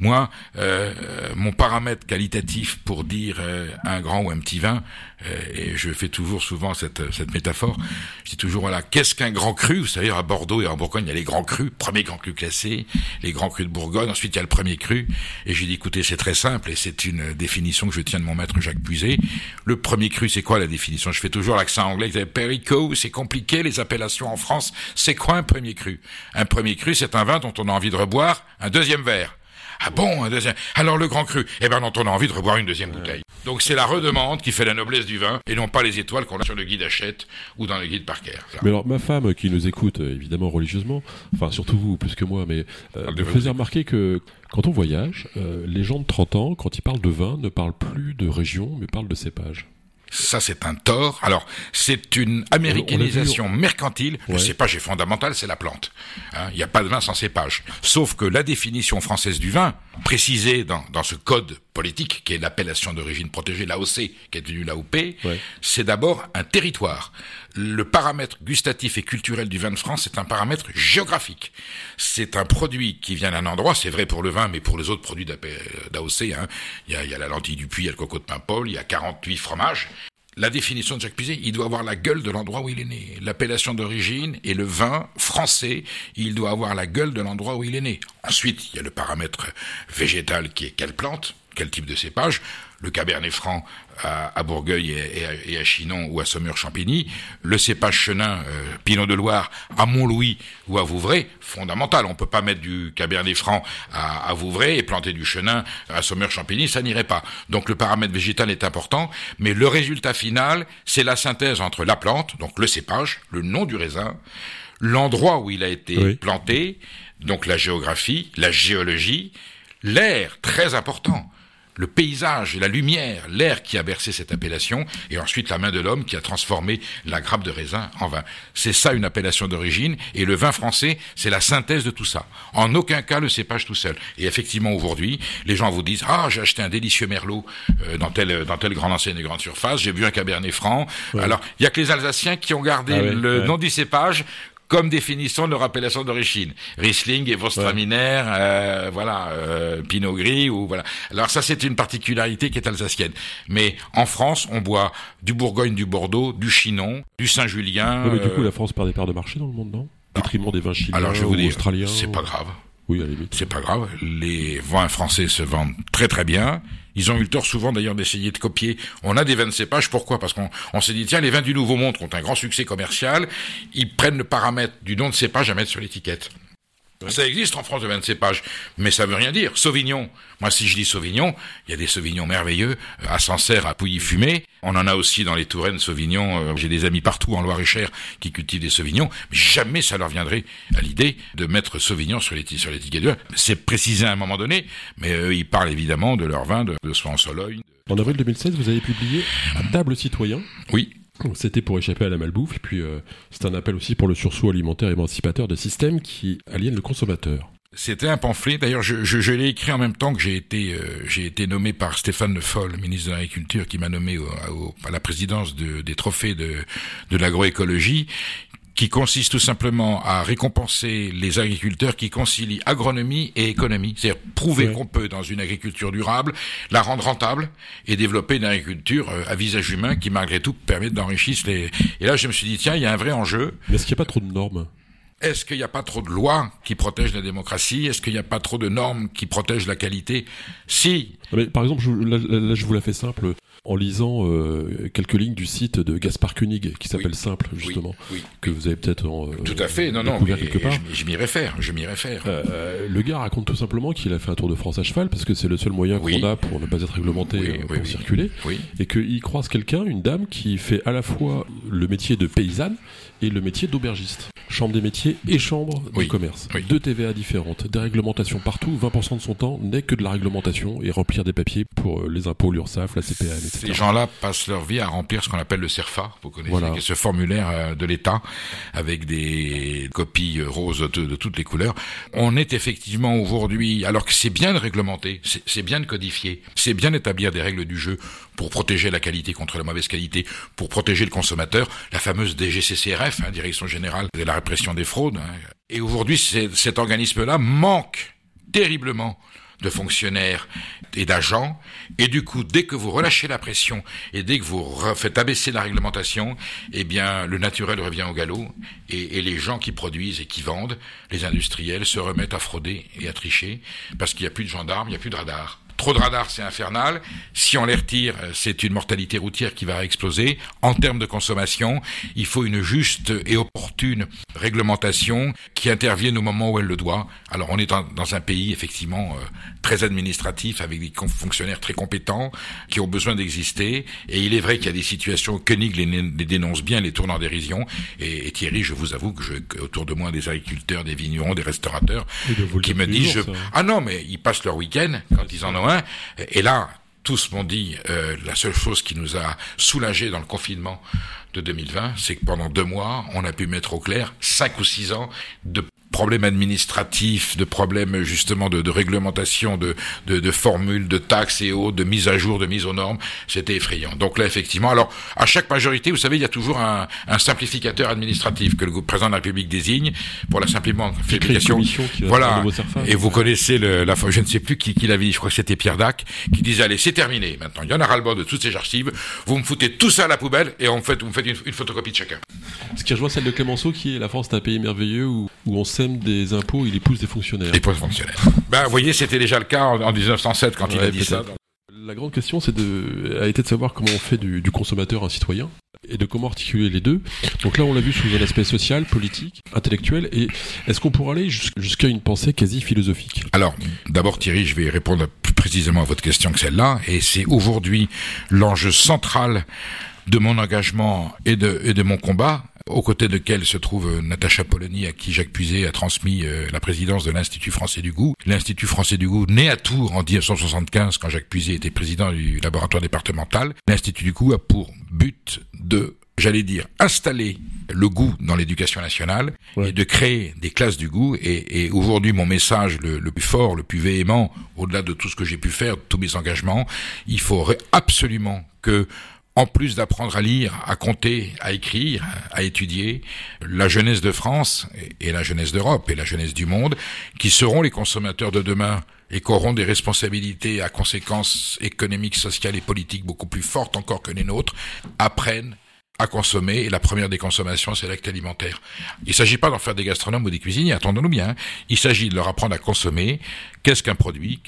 Moi, euh, mon paramètre qualitatif pour dire euh, un grand ou un petit vin, euh, et je fais toujours souvent cette, cette métaphore, je dis toujours, voilà, qu'est-ce qu'un grand cru? Vous savez, à Bordeaux et en Bourgogne, il y a les grands crus, premier grand cru classé, les grands crus de Bourgogne, ensuite il y a le premier cru, et j'ai dit, écoutez, c'est très simple, et c'est une définition que je tiens de mon maître Jacques Puiset. Le premier cru, c'est quoi la définition? Je fais toujours l'accent anglais, Perico, c'est compliqué, les appellations en France, c'est quoi un premier cru? Un premier cru, c'est un vin dont on a envie de reboire un deuxième verre. Ah bon, un deuxième. Alors le grand cru, eh ben dont on a envie de reboire une deuxième bouteille. Donc c'est la redemande qui fait la noblesse du vin et non pas les étoiles qu'on a sur le guide Hachette ou dans le guide Parker. Mais alors ma femme qui nous écoute euh, évidemment religieusement, enfin surtout vous plus que moi, mais euh, me faisait remarquer que quand on voyage, euh, les gens de 30 ans, quand ils parlent de vin, ne parlent plus de région, mais parlent de cépage. Ça, c'est un tort. Alors, c'est une américanisation mercantile. Le cépage est fondamental, c'est la plante. Hein, il n'y a pas de vin sans cépage. Sauf que la définition française du vin, précisée dans, dans ce code politique, qui est l'appellation d'origine protégée, l'AOC, qui est devenue l'AOP, c'est d'abord un territoire. Le paramètre gustatif et culturel du vin de France, c'est un paramètre géographique. C'est un produit qui vient d'un endroit, c'est vrai pour le vin, mais pour les autres produits d'AOC, hein. il, il y a la lentille du puits, il y a le coco de Paimpol, il y a 48 fromages, la définition de Jacques Pizet, il doit avoir la gueule de l'endroit où il est né. L'appellation d'origine et le vin français, il doit avoir la gueule de l'endroit où il est né. Ensuite, il y a le paramètre végétal qui est quelle plante, quel type de cépage. Le Cabernet Franc à, Bourgueil et, à, Chinon ou à Saumur-Champigny, le cépage chenin euh, Pinot de Loire à Montlouis ou à Vouvray, fondamental. On peut pas mettre du Cabernet Franc à, à Vouvray et planter du chenin à Saumur-Champigny, ça n'irait pas. Donc le paramètre végétal est important, mais le résultat final, c'est la synthèse entre la plante, donc le cépage, le nom du raisin, l'endroit où il a été planté, donc la géographie, la géologie, l'air, très important le paysage, la lumière, l'air qui a bercé cette appellation, et ensuite la main de l'homme qui a transformé la grappe de raisin en vin. C'est ça une appellation d'origine, et le vin français, c'est la synthèse de tout ça. En aucun cas le cépage tout seul. Et effectivement, aujourd'hui, les gens vous disent, ah, j'ai acheté un délicieux merlot euh, dans tel dans telle grande enseigne de grande surface, j'ai bu un cabernet franc. Alors, il y a que les Alsaciens qui ont gardé ah le nom du cépage comme définition de leur appellation d'origine. Riesling et Vostraminer, euh, voilà, euh, Pinot Gris ou voilà. Alors ça c'est une particularité qui est alsacienne. Mais en France, on boit du Bourgogne, du Bordeaux, du Chinon, du Saint-Julien. mais du coup, euh, la France perd des parts de marché dans le monde, non? Détriment des vins chiliens, Alors je vais vous dire, australiens. C'est pas grave. Oui. C'est pas grave. Les vins français se vendent très très bien. Ils ont eu le tort souvent d'ailleurs d'essayer de copier. On a des vins de cépage, pourquoi? Parce qu'on on, s'est dit, tiens, les vins du Nouveau Monde ont un grand succès commercial, ils prennent le paramètre du nom de cépage à mettre sur l'étiquette. Ça existe en France de vin de cépage, mais ça veut rien dire. Sauvignon. Moi, si je dis Sauvignon, il y a des Sauvignons merveilleux à Sancerre, à Pouilly-Fumé. On en a aussi dans les Touraines Sauvignon. Euh, j'ai des amis partout en Loire-et-Cher qui cultivent des Sauvignons. Mais jamais ça leur viendrait à l'idée de mettre Sauvignon sur l'étiquette de vin. C'est précisé à un moment donné, mais euh, ils parlent évidemment de leur vin, de, de en Sologne. En avril 2016, vous avez publié un table citoyen. Oui. C'était pour échapper à la malbouffe, et puis euh, c'est un appel aussi pour le sursaut alimentaire émancipateur de systèmes qui aliènent le consommateur. C'était un pamphlet. D'ailleurs, je, l'ai écrit en même temps que j'ai été, euh, j'ai été nommé par Stéphane Le Foll, ministre de l'Agriculture, qui m'a nommé à la présidence de, des trophées de l'agroécologie qui consiste tout simplement à récompenser les agriculteurs qui concilient agronomie et économie. C'est-à-dire prouver qu'on peut, dans une agriculture durable, la rendre rentable et développer une agriculture euh, à visage humain qui, malgré tout, permet d'enrichir les... Et là, je me suis dit, tiens, il y a un vrai enjeu. Mais est-ce qu'il n'y a pas trop de normes? Est-ce qu'il n'y a pas trop de lois qui protègent la démocratie? Est-ce qu'il n'y a pas trop de normes qui protègent la qualité? Si. Mais par exemple, je, là, je vous la fais simple en lisant euh, quelques lignes du site de Gaspard Koenig qui s'appelle Simple justement que vous avez peut-être euh, tout à fait non non quelque part. je, m'y réfère je m'y réfère euh, le gars raconte tout simplement qu'il a fait un tour de France à cheval parce que c'est le seul moyen qu'on a pour ne pas être réglementé pour circuler et qu'il croise quelqu'un une dame qui fait à la fois le métier de paysanne et le métier d'aubergiste. Chambre des métiers et chambre du commerce. deux TVA différentes des réglementations partout. 20% de son temps n'est que de la réglementation et remplir des papiers pour les impôts l'URSSAF la CPM ces gens-là passent leur vie à remplir ce qu'on appelle le CERFA, vous connaissez, ce formulaire euh, de l'État avec des copies roses de, toutes les couleurs. On est effectivement aujourd'hui, alors que c'est bien de réglementer, c'est bien de codifier, c'est bien d'établir des règles du jeu pour protéger la qualité contre la mauvaise qualité, pour protéger le consommateur, la fameuse DGCCRF, hein, Direction Générale de la Répression des Fraudes. Hein. Et aujourd'hui, cet organisme-là manque terriblement de fonctionnaires et d'agents. Et du coup, dès que vous relâchez la pression et dès que vous faites abaisser la réglementation, eh bien, le naturel revient au galop et, et, les gens qui produisent et qui vendent, les industriels, se remettent à frauder et à tricher parce qu'il n'y a plus de gendarmes, il n'y a plus de radars. Trop de radars, c'est infernal. Si on les retire, euh, c'est une mortalité routière qui va exploser. En termes de consommation, il faut une juste et opportune réglementation qui intervienne au moment où elle le doit. Alors on est dans, un pays effectivement euh, très administratif avec des fonctionnaires très compétents qui ont besoin d'exister. Et il est vrai qu'il y a des situations, Koenig les, les dénonce bien, les tourne en dérision. Et, Thierry, je vous avoue que je, autour de moi des agriculteurs, des vignerons, des restaurateurs qui me disent, ah non mais ils passent leur week-end quand ils en ont Et là, tous m'ont dit euh, la seule chose qui nous a soulagés dans le confinement de 2020, c'est que pendant deux mois, on a pu mettre au clair cinq ou six ans de problèmes administratifs, de problèmes justement de, de réglementation, de, de, de, formules, de taxes et autres, de mise à jour, de mise aux normes, c'était effrayant. Donc là, effectivement, alors à chaque majorité, vous savez, il y a toujours un, un simplificateur administratif que le président de la République désigne pour la simplification. Voilà. Et vous connaissez le, la, je ne sais plus qui, qui l'avait dit, je crois que c'était Pierre Dac, qui disait allez, c'est terminé. Maintenant, il y en a ras-le-bas de toutes ces archives. Vous me foutez tout ça à la poubelle et on fait, vous me faites une, une photocopie de chacun. Ce qui rejoint celle de Clémenceau, qui est la France est un pays merveilleux où, où on sait des impôts, il épouse des fonctionnaires. Il épouse des fonctionnaires. ben, vous voyez, c'était déjà le cas en, 1907 quand il a dit ça. La grande question, c'est de, a été de savoir comment on fait du, consommateur un citoyen et de comment articuler les deux. Donc là, on l'a vu sous un aspect social, politique, intellectuel. Et est-ce qu'on pourrait aller jusqu'à une pensée quasi philosophique? Alors, d'abord, Thierry, je vais répondre plus précisément à votre question que celle-là. Et c'est aujourd'hui l'enjeu central de mon engagement et de, et de mon combat, aux côtés de quel se trouve euh, Natacha Polony, à qui Jacques Puiset a transmis euh, la présidence de l'Institut français du goût. L'Institut français du goût, né à Tours en 1975, quand Jacques Puiset était président du laboratoire départemental, l'Institut du goût a pour but de j'allais dire, installer le goût dans l'éducation nationale et de créer des classes du goût. Et, et aujourd'hui, mon message le, le, plus fort, le plus véhément, au-delà de tout ce que j'ai pu faire, de tous mes engagements, il faudrait absolument que en plus d'apprendre à lire, à compter, à écrire, à étudier, la jeunesse de France et la jeunesse d'Europe et la jeunesse du monde, qui seront les consommateurs de demain et qui auront des responsabilités à conséquences économiques, sociales et politiques beaucoup plus fortes encore que les nôtres, apprennent à consommer, et la première des consommations, c'est l'acte alimentaire. Il ne s'agit pas d'en faire des gastronomes ou des cuisiniers, attendons-nous bien. Hein. Il s'agit de leur apprendre à consommer. Qu'est-ce qu'un produit?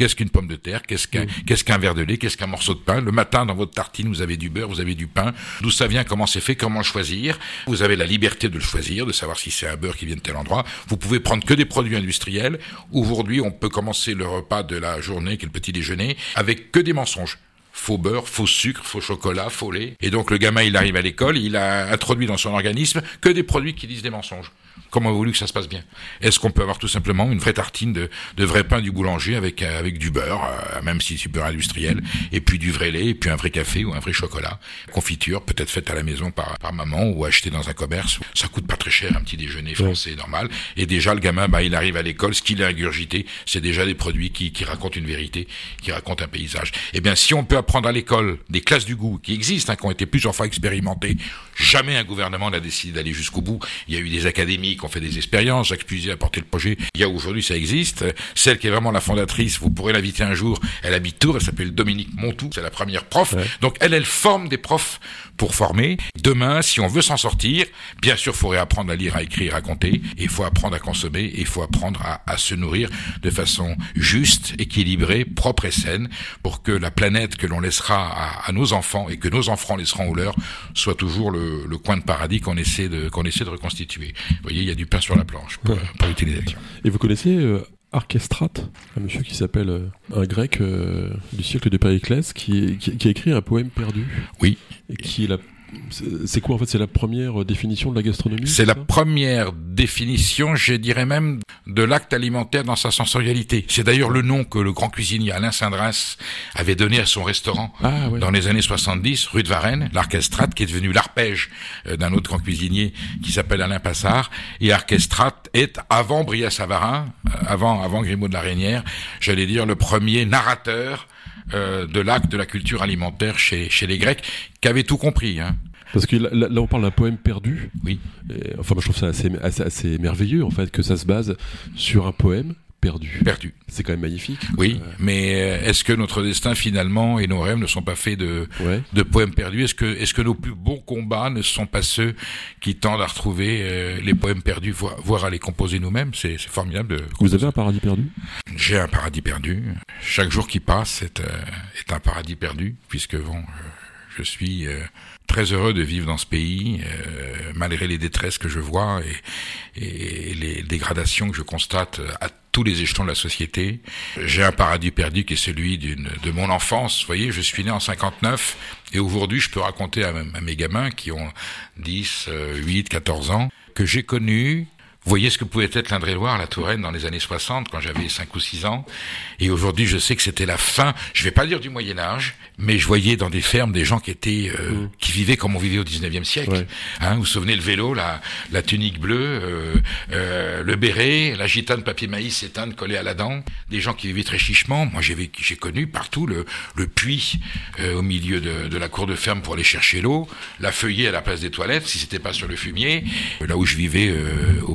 Qu'est-ce qu'une pomme de terre? Qu'est-ce qu'un mm. qu'est-ce qu'un verre de lait? Qu'est-ce qu'un morceau de pain? Le matin, dans votre tartine, vous avez du beurre, vous avez du pain. D'où ça vient? Comment c'est fait? Comment choisir? Vous avez la liberté de le choisir, de savoir si c'est un beurre qui vient de tel endroit. Vous pouvez prendre que des produits industriels. Aujourd'hui, on peut commencer le repas de la journée, qui est le petit déjeuner, avec que des mensonges faux beurre, faux sucre, faux chocolat, faux lait. Et donc le gamin, il arrive à l'école, il a introduit dans son organisme que des produits qui disent des mensonges. Comment voulu que ça se passe bien? Est-ce qu'on peut avoir tout simplement une vraie tartine de, de vrai pain du boulanger avec euh, avec du beurre, euh, même si c'est beurre industriel, et puis du vrai lait, et puis un vrai café ou un vrai chocolat, confiture peut-être faite à la maison par par maman ou achetée dans un commerce. Ça coûte pas très cher un petit déjeuner français normal. Et déjà le gamin, bah il arrive à l'école, ce qu'il a ingurgité, c'est déjà des produits qui qui racontent une vérité, qui racontent un paysage. Eh bien, si on peut apprendre à l'école des classes du goût qui existent, hein, qui ont été plusieurs fois expérimentées, jamais un gouvernement n'a décidé d'aller jusqu'au bout. Il y a eu des académies qui ont fait des expériences. Jacques Puiset a porté le projet. Il y a aujourd'hui, ça existe. Celle qui est vraiment la fondatrice, vous pourrez l'inviter un jour. Elle habite Tours. Elle s'appelle Dominique Montou. C'est la première prof. Donc elle, elle forme des profs pour former. Demain, si on veut s'en sortir, bien sûr, il faudrait apprendre à lire, à écrire, à compter. Il faut apprendre à consommer. Et il faut apprendre à, à se nourrir de façon juste, équilibrée, propre et saine, pour que la planète que l'on laissera à, à, nos enfants et que nos enfants laisseront au leur soit toujours le, le coin de paradis qu'on essaie de qu'on essaie de reconstituer. Voyez, il y a du pain sur la planche pour, pour l'utilisation. Et vous connaissez euh, Archestrate, un monsieur qui s'appelle euh, un grec euh, du siècle de Périclès, qui, qui, qui, a écrit un poème perdu. Oui. Et qui est la c'est quoi en fait C'est la première définition de la gastronomie C'est la première définition, je dirais même, de l'acte alimentaire dans sa sensorialité. C'est d'ailleurs le nom que le grand cuisinier Alain Sindras avait donné à son restaurant ah, dans les années 70, rue de Varennes, l'Archestrate, qui est devenu l'arpège euh, d'un autre grand cuisinier qui s'appelle Alain Passard. Et Archestrate est, avant Bria Savarin, euh, avant, avant Grimaud de la Reynière, j'allais dire le premier narrateur euh, de l'acte de la culture alimentaire chez, chez les Grecs, qui avaient tout compris. Hein. Parce que là, on parle d'un poème perdu. Oui. enfin, moi, je trouve ça assez, assez, assez, merveilleux, en fait, que ça se base sur un poème perdu. Perdu. C'est quand même magnifique. Oui, mais euh, est-ce que notre destin finalement et nos rêves ne sont pas faits de, Ouais. de poèmes perdus? Est-ce que, est-ce que nos plus bons combats ne sont pas ceux qui tendent à retrouver euh, les poèmes perdus, voire, voire à les composer nous-mêmes? C'est formidable. De... Vous avez un paradis perdu? J'ai un paradis perdu. Chaque jour qui passe est, euh, est un paradis perdu, puisque bon, euh, je suis très heureux de vivre dans ce pays, euh, malgré les détresses que je vois et, les dégradations que je constate à tous les échelons de la société. J'ai un paradis perdu qui est celui de mon enfance. Vous voyez, je suis né en 59 et aujourd'hui, je peux raconter à, mes gamins qui ont 10, euh, 8, 14 ans que j'ai connu vous voyez ce que pouvait être l'Indre-et-Loire, la Touraine dans les années 60 quand j'avais 5 ou 6 ans. Et aujourd'hui, je sais que c'était la fin, je vais pas dire du Moyen Âge, mais je voyais dans des fermes des gens qui étaient euh, qui vivaient comme on vivait au 19e siècle. Ouais. Hein, vous vous souvenez le vélo, la, la tunique bleue, euh, euh, le béret, la gitane papier maïs éteinte collée à la dent, des gens qui vivaient très chichement. Moi, j'ai j'ai connu partout le, le puits euh, au milieu de, de la cour de ferme pour aller chercher l'eau, la feuillée à la place des toilettes, si c'était pas sur le fumier. Là où je vivais euh, au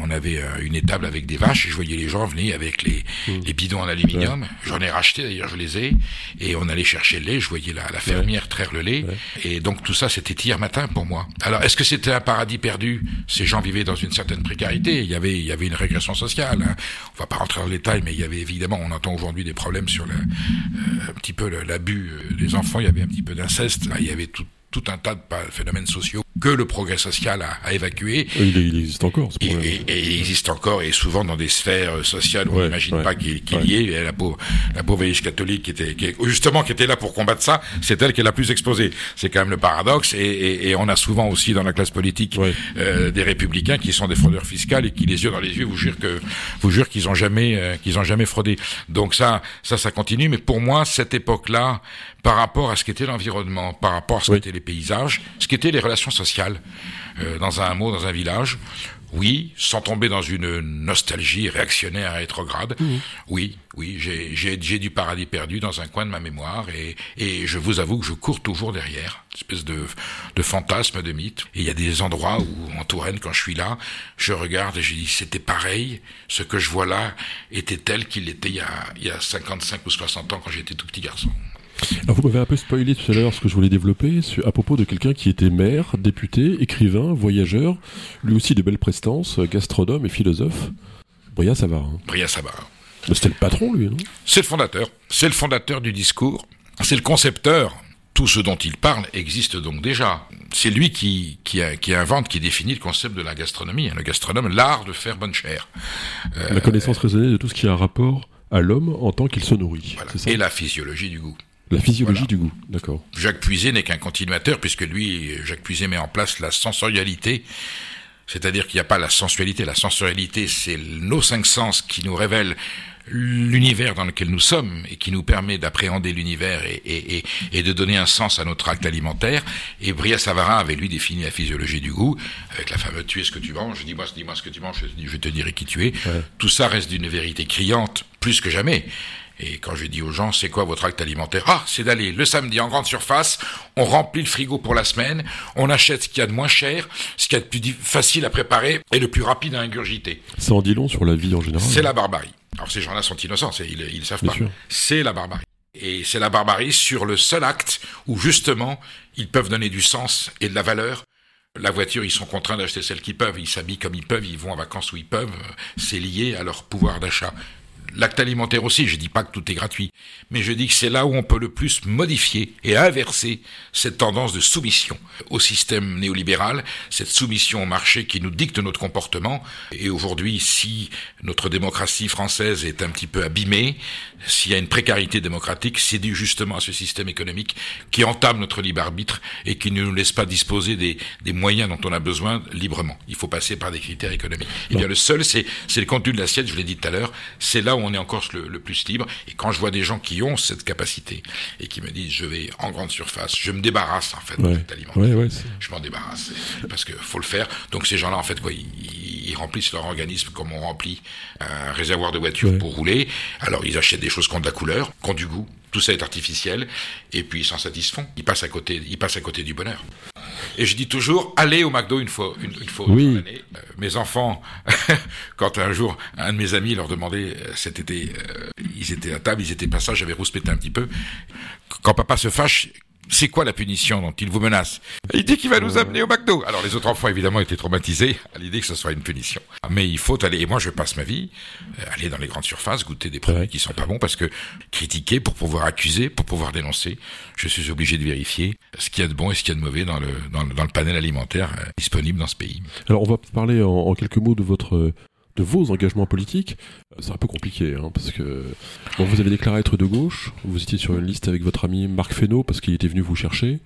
On avait euh, une étable avec des vaches et je voyais les gens venir avec les, les bidons en aluminium. J'en ai racheté d'ailleurs, je les ai. Et on allait chercher le lait, je voyais la, la fermière traire le lait. Et donc tout ça, c'était hier matin pour moi. Alors, est-ce que c'était un paradis perdu? Ces gens vivaient dans une certaine précarité. Il y avait, il y avait une régression sociale. hein. On va pas rentrer dans le détail, mais il y avait évidemment, on entend aujourd'hui des problèmes sur le, euh, un petit peu l'abus euh, des enfants. Il y avait un petit peu d'inceste. Il y avait tout, tout un tas de phénomènes sociaux que le progrès social a, a évacué. Il, il existe encore, ce problème. et- et il existe encore, et souvent dans des sphères euh, sociales où on n'imagine ouais, pas qu'il y ait. La pauvre, la pauvre Église catholique qui était, qui justement, qui était là pour combattre ça, c'est elle qui est la plus exposée. C'est quand même le paradoxe. Et, on a souvent aussi dans la classe politique euh, des républicains qui sont des fraudeurs fiscaux et qui, les yeux dans les yeux, vous jurent que, vous jurent qu'ils ont jamais, euh, qu'ils ont jamais fraudé. Donc ça, ça, ça continue. Mais pour moi, cette époque-là, par rapport à ce qu'était l'environnement, par rapport à ce Oui. qu'étaient les paysages, ce qu'étaient les relations sociales, euh, dans un hameau, dans un village, oui, sans tomber dans une nostalgie réactionnaire et rétrograde. Oui, oui, j'ai- du paradis perdu dans un coin de ma mémoire et, et je vous avoue que je cours toujours derrière, une espèce de, de fantasme, de mythe. Et il y a des endroits où, en Touraine, quand je suis là, je regarde et je dis, c'était pareil, ce que je vois là était tel qu'il était il y, a, il y a 55 ou 60 ans quand j'étais tout petit garçon. Alors, vous m'avez un peu spoilé tout à l'heure ce que je voulais développer à propos de quelqu'un qui était maire, député, écrivain, voyageur, lui aussi de belles prestances, gastronome et philosophe. Bria Savard. Bria Sabar. Mais C'était le patron, lui, non? C'est le fondateur. C'est le fondateur du discours. C'est le concepteur. Tout ce dont il parle existe donc déjà. C'est lui qui, qui, a- qui invente, qui définit le concept de la gastronomie. hein. Le gastronome, l'art de faire bonne chère. La connaissance raisonnée de tout ce qui a un rapport à l'homme en tant qu'il se nourrit. Voilà. Ça? Et la physiologie du goût. La physiologie Voilà. du goût, d'accord. Jacques Puiset n'est qu'un continuateur, puisque lui, Jacques Puiset met en place la sensorialité. C'est-à-dire qu'il n'y a pas la sensualité. La sensorialité, c'est nos cinq sens qui nous révèlent l'univers dans lequel nous sommes et qui nous permet d'appréhender l'univers et, et, et, et de donner un sens à notre acte alimentaire. Et Bria Savarin avait lui défini la physiologie du goût avec la fameuse tu es ce que tu manges, dis-moi dis ce que tu manges, je, te dis- je te dirai qui tu es. Tout ça reste d'une vérité criante plus que jamais. Et quand je dis aux gens, c'est quoi votre acte alimentaire? Ah, c'est d'aller le samedi en grande surface, on remplit le frigo pour la semaine, on achète ce qu'il y a de moins cher, ce qu'il y a de plus facile à préparer et le plus rapide à ingurgiter. Ça en dit long sur la vie en général. C'est la barbarie. Alors ces gens-là sont innocents, ils le savent Bien pas. C'est la barbarie. Et c'est la barbarie sur le seul acte où justement ils peuvent donner du sens et de la valeur. La voiture, ils sont contraints d'acheter celle qu'ils peuvent. Ils s'habillent comme ils peuvent, ils vont en vacances où ils peuvent. C'est lié à leur pouvoir d'achat. L'acte alimentaire aussi, je dis pas que tout est gratuit, mais je dis que c'est là où on peut le plus modifier et inverser cette tendance de soumission au système néolibéral, cette soumission au marché qui nous dicte notre comportement. Et aujourd'hui, si notre démocratie française est un petit peu abîmée, s'il y a une précarité démocratique, c'est dû justement à ce système économique qui entame notre libre arbitre et qui ne nous laisse pas disposer des, des moyens dont on a besoin librement. Il faut passer par des critères économiques. Et bien le seul, c'est le contenu de l'assiette, je l'ai dit tout à l'heure, c'est là où on est encore le, le plus libre. Et quand je vois des gens qui ont cette capacité et qui me disent je vais en grande surface, je me débarrasse en fait de cet alimentaire. Ouais, ouais, c'est- je m'en débarrasse parce que faut le faire. Donc ces gens-là en fait quoi, ils, remplissent leur organisme comme on remplit un réservoir de voiture pour rouler. Alors ils achètent des choses qui ont de la couleur, qui ont du goût. Tout ça est artificiel et puis ils s'en satisfont. Ils passent à côté, ils passent à côté du bonheur. Et je dis toujours, allez au McDo une fois, une, fois oui. l'année. Euh, mes enfants, *laughs* quand un jour un de mes amis leur demandait euh, cet été, euh, ils étaient à table, ils étaient pas ça, j'avais rouspété un petit peu. Quand papa se fâche, c'est quoi la punition dont il vous menace Il dit qu'il va nous amener au McDo. Alors les autres enfants évidemment étaient traumatisés à l'idée que ce soit une punition. Mais il faut aller. Et moi je passe ma vie euh, aller dans les grandes surfaces, goûter des produits qui sont pas bons parce que critiquer pour pouvoir accuser, pour pouvoir dénoncer, je suis obligé de vérifier ce qu'il y a de bon et ce qu'il y a de mauvais dans le dans le, dans le panel alimentaire euh, disponible dans ce pays. Alors on va parler en, en quelques mots de votre de vos engagements politiques, euh, c'est un peu compliqué, hein, parce que vous avez déclaré être de gauche, vous étiez sur une liste avec votre ami Marc Fesneau parce qu'il était venu vous chercher.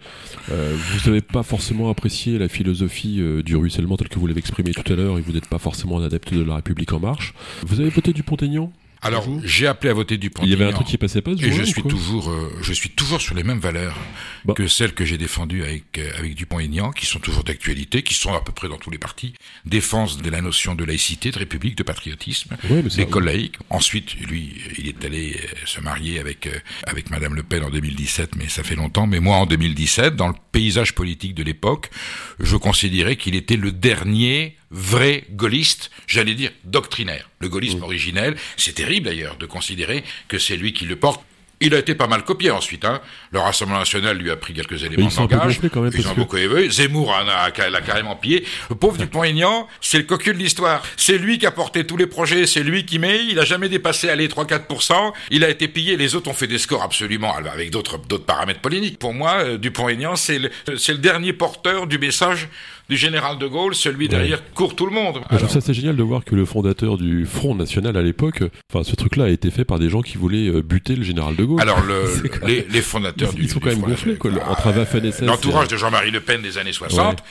Euh, vous n'avez pas forcément apprécié la philosophie euh, du ruissellement tel que vous l'avez exprimé tout à l'heure, et vous n'êtes pas forcément un adepte de la République en marche. Vous avez voté du Pont-Aignan? Alors, j'ai appelé à voter du pont Il y avait un truc qui passait pas. Ce et je suis toujours, euh, je suis toujours sur les mêmes valeurs bah. que celles que j'ai défendues avec euh, avec Dupont-Aignan, qui sont toujours d'actualité, qui sont à peu près dans tous les partis. Défense de la notion de laïcité, de république, de patriotisme, ouais, d'école laïque. Ensuite, lui, il est allé euh, se marier avec avec Madame Le Pen en 2017, mais ça fait longtemps. Mais moi, en 2017, dans le paysage politique de l'époque, je considérais qu'il était le dernier vrai gaulliste, j'allais dire doctrinaire. Le gaullisme originel, c'est terrible d'ailleurs de considérer que c'est lui qui le porte. Il a été pas mal copié ensuite. Hein. Le Rassemblement national lui a pris quelques éléments de langage. Ils ont beaucoup évolué. Zemmour l'a carrément pillé. Le pauvre Dupont-Aignan, c'est le cocu de l'histoire. C'est lui qui a porté tous les projets, c'est lui qui met. Il a jamais dépassé allez 3-4%. Il a été pillé. Les autres ont fait des scores absolument avec d'autres d'autres paramètres polémiques. Pour moi, euh, Dupont-Aignan, c'est le, c'est le dernier porteur du message du général de Gaulle, celui derrière court tout le monde. Je trouve ça c'est génial de voir que le fondateur du Front National à l'époque, enfin ce truc-là a été fait par des gens qui voulaient euh, buter le général de Gaulle. Alors le, *laughs* les, les, fondateurs ils, du, sont quand même gonflés quoi. Entre l'entourage de Jean-Marie Le Pen des années 60,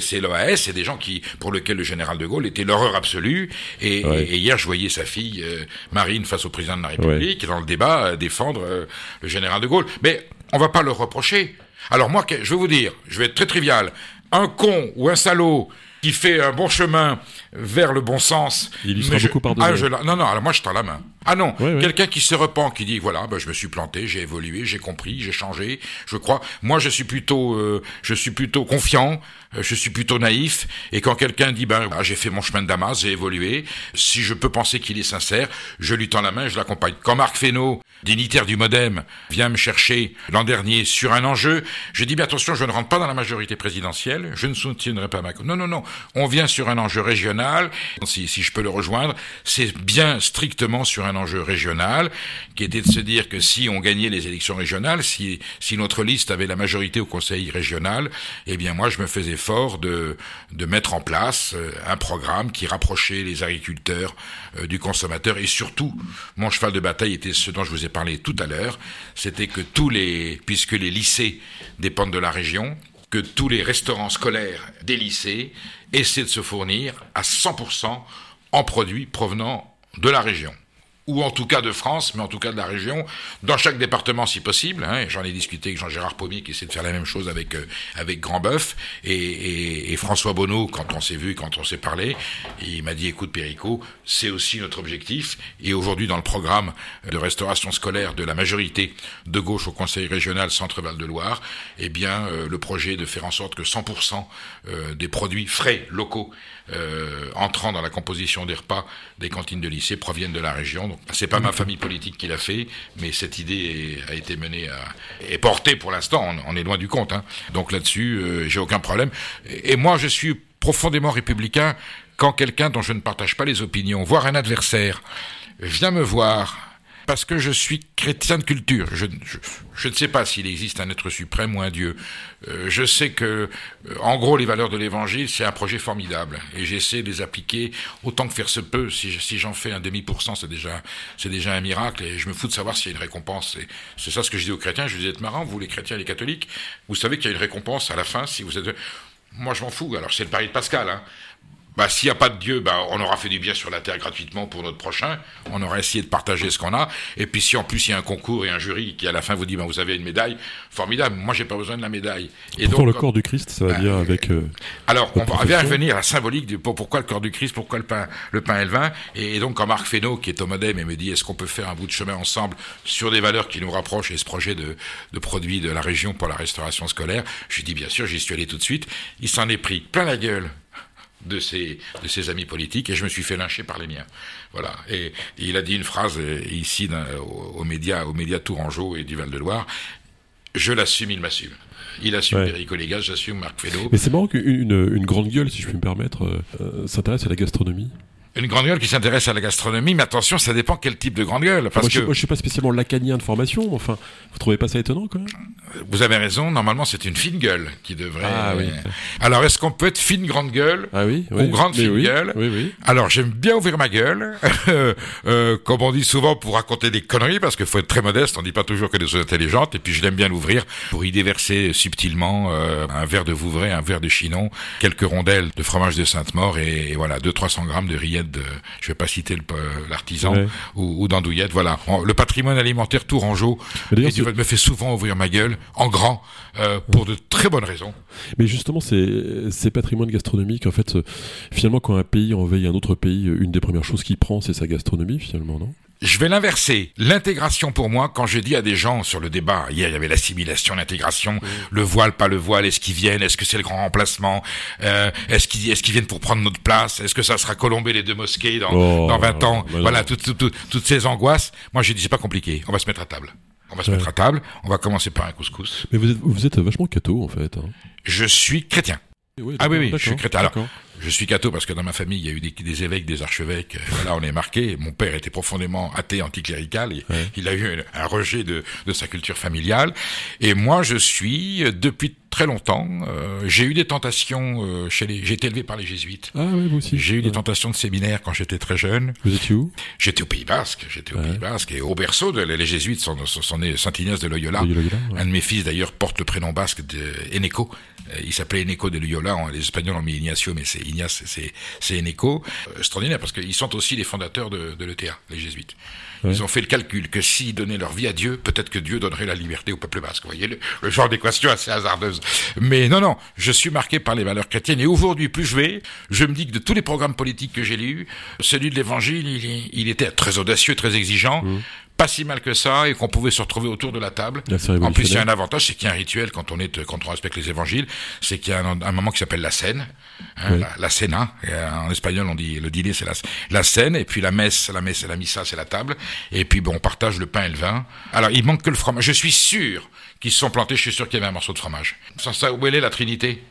c'est l'OAS, c'est des gens qui pour lesquels le général de Gaulle était l'horreur absolue. Et, et, hier je voyais sa fille euh, Marine face au président de la République dans le débat euh, défendre le général de Gaulle. Mais on va pas le reprocher. Alors moi, je vais vous dire, je vais être très trivial un con ou un salaud qui fait un bon chemin vers le bon sens. Il lui sera beaucoup pardonné. Ah, non, non, alors moi je tends la main. Ah non, quelqu'un qui se repent, qui dit voilà, ben, je me suis planté, j'ai évolué, j'ai compris, j'ai changé, je crois. Moi je suis plutôt, euh, je suis plutôt confiant, euh, je suis plutôt naïf. Et quand quelqu'un dit ben j'ai fait mon chemin de Damas, j'ai évolué, si je peux penser qu'il est sincère, je lui tends la main, je l'accompagne. Quand Marc Fesneau, dignitaire du MoDem, vient me chercher l'an dernier sur un enjeu, je dis bien attention, je ne rentre pas dans la majorité présidentielle, je ne soutiendrai pas Macron. Non, non, non, on vient sur un enjeu régional. Si, si je peux le rejoindre, c'est bien strictement sur un un enjeu régional, qui était de se dire que si on gagnait les élections régionales, si, si notre liste avait la majorité au conseil régional, eh bien moi je me faisais fort de, de mettre en place euh, un programme qui rapprochait les agriculteurs euh, du consommateur et surtout, mon cheval de bataille était ce dont je vous ai parlé tout à l'heure, c'était que tous les, puisque les lycées dépendent de la région, que tous les restaurants scolaires des lycées essaient de se fournir à 100% en produits provenant de la région ou en tout cas de France, mais en tout cas de la région, dans chaque département si possible. Hein, J'en ai discuté avec Jean-Gérard Pommier qui essaie de faire la même chose avec euh, avec Grand Boeuf et, et, et, François Bonneau quand on s'est vu, quand on s'est parlé, il m'a dit écoute Péricot, c'est aussi notre objectif. Et aujourd'hui dans le programme de restauration scolaire de la majorité de gauche au Conseil régional Centre-Val de Loire, eh bien euh, le projet de faire en sorte que 100% euh, des produits frais locaux entrant dans la composition des repas des cantines de lycée proviennent de la région. Donc c'est pas ma famille politique qui l'a fait, mais cette idée a été menée à, est portée pour l'instant. On, est loin du compte. Hein. Donc là-dessus, euh, j'ai aucun problème. Et, moi, je suis profondément républicain quand quelqu'un dont je ne partage pas les opinions, voire un adversaire, vient me voir parce que je suis chrétien de culture. Je, ne sais pas s'il existe un être suprême ou un Dieu. Euh, je sais que, euh, en gros, les valeurs de l'Évangile, c'est un projet formidable, et j'essaie de les appliquer autant que faire se peut. Si, j'en fais un demi pour cent, c'est déjà, c'est déjà un miracle, et je me fous de savoir s'il y a une récompense. C'est ça ce que je dis aux chrétiens. Je dis êtes marrant, vous les chrétiens et les catholiques, vous savez qu'il y a une récompense à la fin si vous êtes. Moi, je m'en fous. Alors, c'est le pari de Pascal. Hein bah, s'il n'y a pas de Dieu, bah, on aura fait du bien sur la terre gratuitement pour notre prochain. On aura essayé de partager ce qu'on a. Et puis, si en plus il y a un concours et un jury qui à la fin vous dit, bah, vous avez une médaille, formidable. Moi, j'ai pas besoin de la médaille. Et Pourtant, donc, le corps du Christ, ça va bien avec. Euh, alors, on va revenir à la symbolique du pourquoi le corps du Christ, pourquoi le pain, le pain et le vin. Et, donc, quand Marc Fesneau, qui est au modem, et me dit, est-ce qu'on peut faire un bout de chemin ensemble sur des valeurs qui nous rapprochent et ce projet de, de produits de la région pour la restauration scolaire, je lui dis, bien sûr, j'y suis allé tout de suite. Il s'en est pris plein la gueule de ses, de ses amis politiques et je me suis fait lyncher par les miens. Voilà. Et, il a dit une phrase euh, ici aux médias, aux médias Tourangeau et du Val-de-Loire. Je l'assume, il m'assume. Il assume ouais. Perico j'assume Marc Fesneau. Mais c'est marrant qu'une une grande gueule, si je puis me permettre, euh, euh, s'intéresse à la gastronomie une grande gueule qui s'intéresse à la gastronomie, mais attention, ça dépend quel type de grande gueule. Parce moi, que je, moi, je suis pas spécialement lacanien de formation. Enfin, vous trouvez pas ça étonnant quand même? Vous avez raison. Normalement, c'est une fine gueule qui devrait. Ah, oui. Alors, est-ce qu'on peut être fine grande gueule ah, oui, ou grande fine oui, gueule oui, oui. Alors, j'aime bien ouvrir ma gueule, *laughs* euh, comme on dit souvent pour raconter des conneries, parce qu'il faut être très modeste. On dit pas toujours que des choses intelligentes. Et puis, je l'aime bien l'ouvrir pour y déverser subtilement euh, un verre de Vouvray, un verre de Chinon, quelques rondelles de fromage de Sainte-Maure et, et voilà, 200-300 grammes de rillettes de. Je vais pas citer l'artisan ouais. ou, ou d'andouillette. Voilà, le patrimoine alimentaire tourangeau me fait souvent ouvrir ma gueule en grand euh, pour de très bonnes raisons. Mais justement, ces, ces patrimoines gastronomiques, en fait, finalement, quand un pays envahit un autre pays, une des premières choses qu'il prend, c'est sa gastronomie, finalement, non? Je vais l'inverser. L'intégration pour moi, quand je dis à des gens sur le débat, hier il y avait l'assimilation, l'intégration, mmh. le voile, pas le voile, est-ce qu'ils viennent, est-ce que c'est le grand remplacement, euh, est-ce qu'ils est qu'ils viennent pour prendre notre place, est-ce que ça sera colomber les deux mosquées dans, oh, dans 20 ans, voilà, toutes, toutes, toutes ces angoisses. Moi j'ai dit c'est pas compliqué, on va se mettre à table. On va se ouais. mettre à table, on va commencer par un couscous. Mais vous êtes, vous êtes vachement catho en fait. Hein. Je suis chrétien. Ah oui, oui, je suis chrétien. Alors, je suis catho parce que dans ma famille, il y a eu des, des évêques, des archevêques. Euh, voilà, on est marqué. Mon père était profondément athée, anticlérical. Et ouais. Il a eu un, rejet de, de, sa culture familiale. Et moi, je suis, euh, depuis très longtemps, euh, j'ai eu des tentations euh, chez les... J'ai été élevé par les jésuites. Ah oui, vous aussi. J'ai eu des tentations de séminaire quand j'étais très jeune. Vous étiez où? J'étais au Pays Basque. J'étais au. Pays Basque. Et au berceau, de, les jésuites sont, sont, sont nés Saint-Ignace de Loyola. Loyola ouais. Un de mes fils, d'ailleurs, porte le prénom basque de Eneco. Il s'appelait Eneco de Loyola. Les Espagnols ont mis Ignacio, mais c'est Ignace, c'est Eneco. Euh, extraordinaire parce qu'ils sont aussi les fondateurs de, de l'ETA, les jésuites. Ouais. Ils ont fait le calcul que s'ils donnaient leur vie à Dieu, peut-être que Dieu donnerait la liberté au peuple basque. Vous voyez le, le genre d'équation assez hasardeuse. Mais non, non, je suis marqué par les valeurs chrétiennes. Et aujourd'hui, plus je vais, je me dis que de tous les programmes politiques que j'ai lus, celui de l'Évangile, il, il, était très audacieux, très exigeant. Mmh pas si mal que ça et qu'on pouvait se retrouver autour de la table. en plus, il y a un avantage, c'est qu'il y a un rituel quand on est, quand on respecte les évangiles, c'est qu'il y a un, un, moment qui s'appelle la scène, hein, oui. la, la, cena. En espagnol, on dit le dîner, c'est la, la scène, et puis la messe, la messe, la missa, c'est la table. Et puis bon, on partage le pain et le vin. Alors, il manque que le fromage. Je suis sûr qu'ils se sont plantés. Je suis sûr qu'il y avait un morceau de fromage. Sans ça, où elle est la Trinité?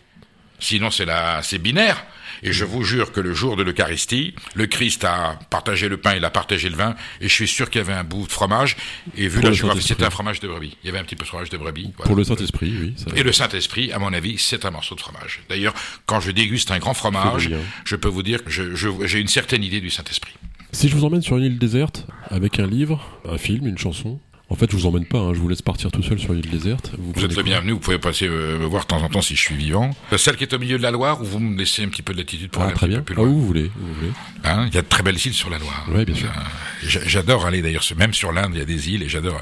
Sinon, c'est la, c'est binaire. Et je vous jure que le jour de l'Eucharistie, le Christ a partagé le pain, il a partagé le vin, et je suis sûr qu'il y avait un bout de fromage. Et vu Pour la géographie, c'était un fromage de brebis. Il y avait un petit peu de fromage de brebis. Voilà. Pour le Saint-Esprit, oui. Ça... Et le Saint-Esprit, à mon avis, c'est un morceau de fromage. D'ailleurs, quand je déguste un grand fromage, je peux vous dire que j'ai je, je, une certaine idée du Saint-Esprit. Si je vous emmène sur une île déserte, avec un livre, un film, une chanson, en fait, je vous emmène pas, hein, je vous laisse partir tout seul sur l'île déserte. Vous, vous êtes le bienvenu, vous pouvez passer euh, me voir de temps en temps si je suis vivant. Celle qui est au milieu de la Loire, où vous me laissez un petit peu de latitude pour ah, aller très un bien. peu plus loin. Ah, où vous voulez, où vous voulez. Hein, il y a de très belles îles sur la Loire. Oui, bien sûr. Euh, j'adore aller d'ailleurs, même sur l'Inde, il y a des îles et j'adore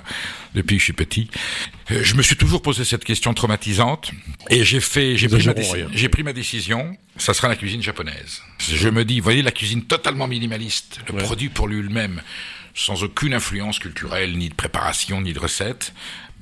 depuis que je suis petit. Euh, je me suis toujours posé cette question traumatisante et j'ai fait, j'ai pris, ma pris ma décision. Ça sera la cuisine japonaise. Je me dis, voyez la cuisine totalement minimaliste, le ouais. produit pour lui-même sans aucune influence culturelle, ni de préparation, ni de recette.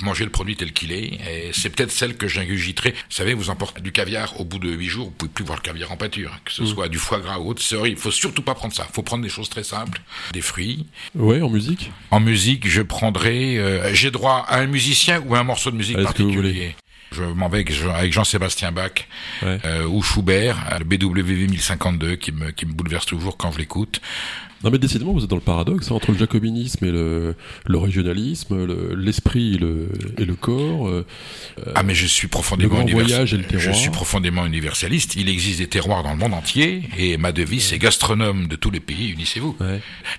Manger le produit tel qu'il est, et c'est peut-être celle que j'ingurgiterai. Vous savez, vous emportez du caviar au bout de huit jours, vous pouvez plus voir le caviar en pâture, que ce mmh. soit du foie gras ou autre, c'est horrible. Il faut surtout pas prendre ça. Il faut prendre des choses très simples, des fruits. Ouais, en musique. En musique, je prendrai. Euh, J'ai droit à un musicien ou à un morceau de musique particulier. Je m'en vais avec Jean-Sébastien Bach ouais. euh, ou Schubert, le BWV 1052 qui me, qui me bouleverse toujours quand je l'écoute. Non mais décidément vous êtes dans le paradoxe hein, entre le jacobinisme et le, le régionalisme, l'esprit le, et, le, corps. Euh, ah mais je suis profondément le voyage et le terroir. Je suis profondément universaliste. Il existe des terroirs dans le monde entier et ma devise c'est gastronome de tous les pays, unissez-vous.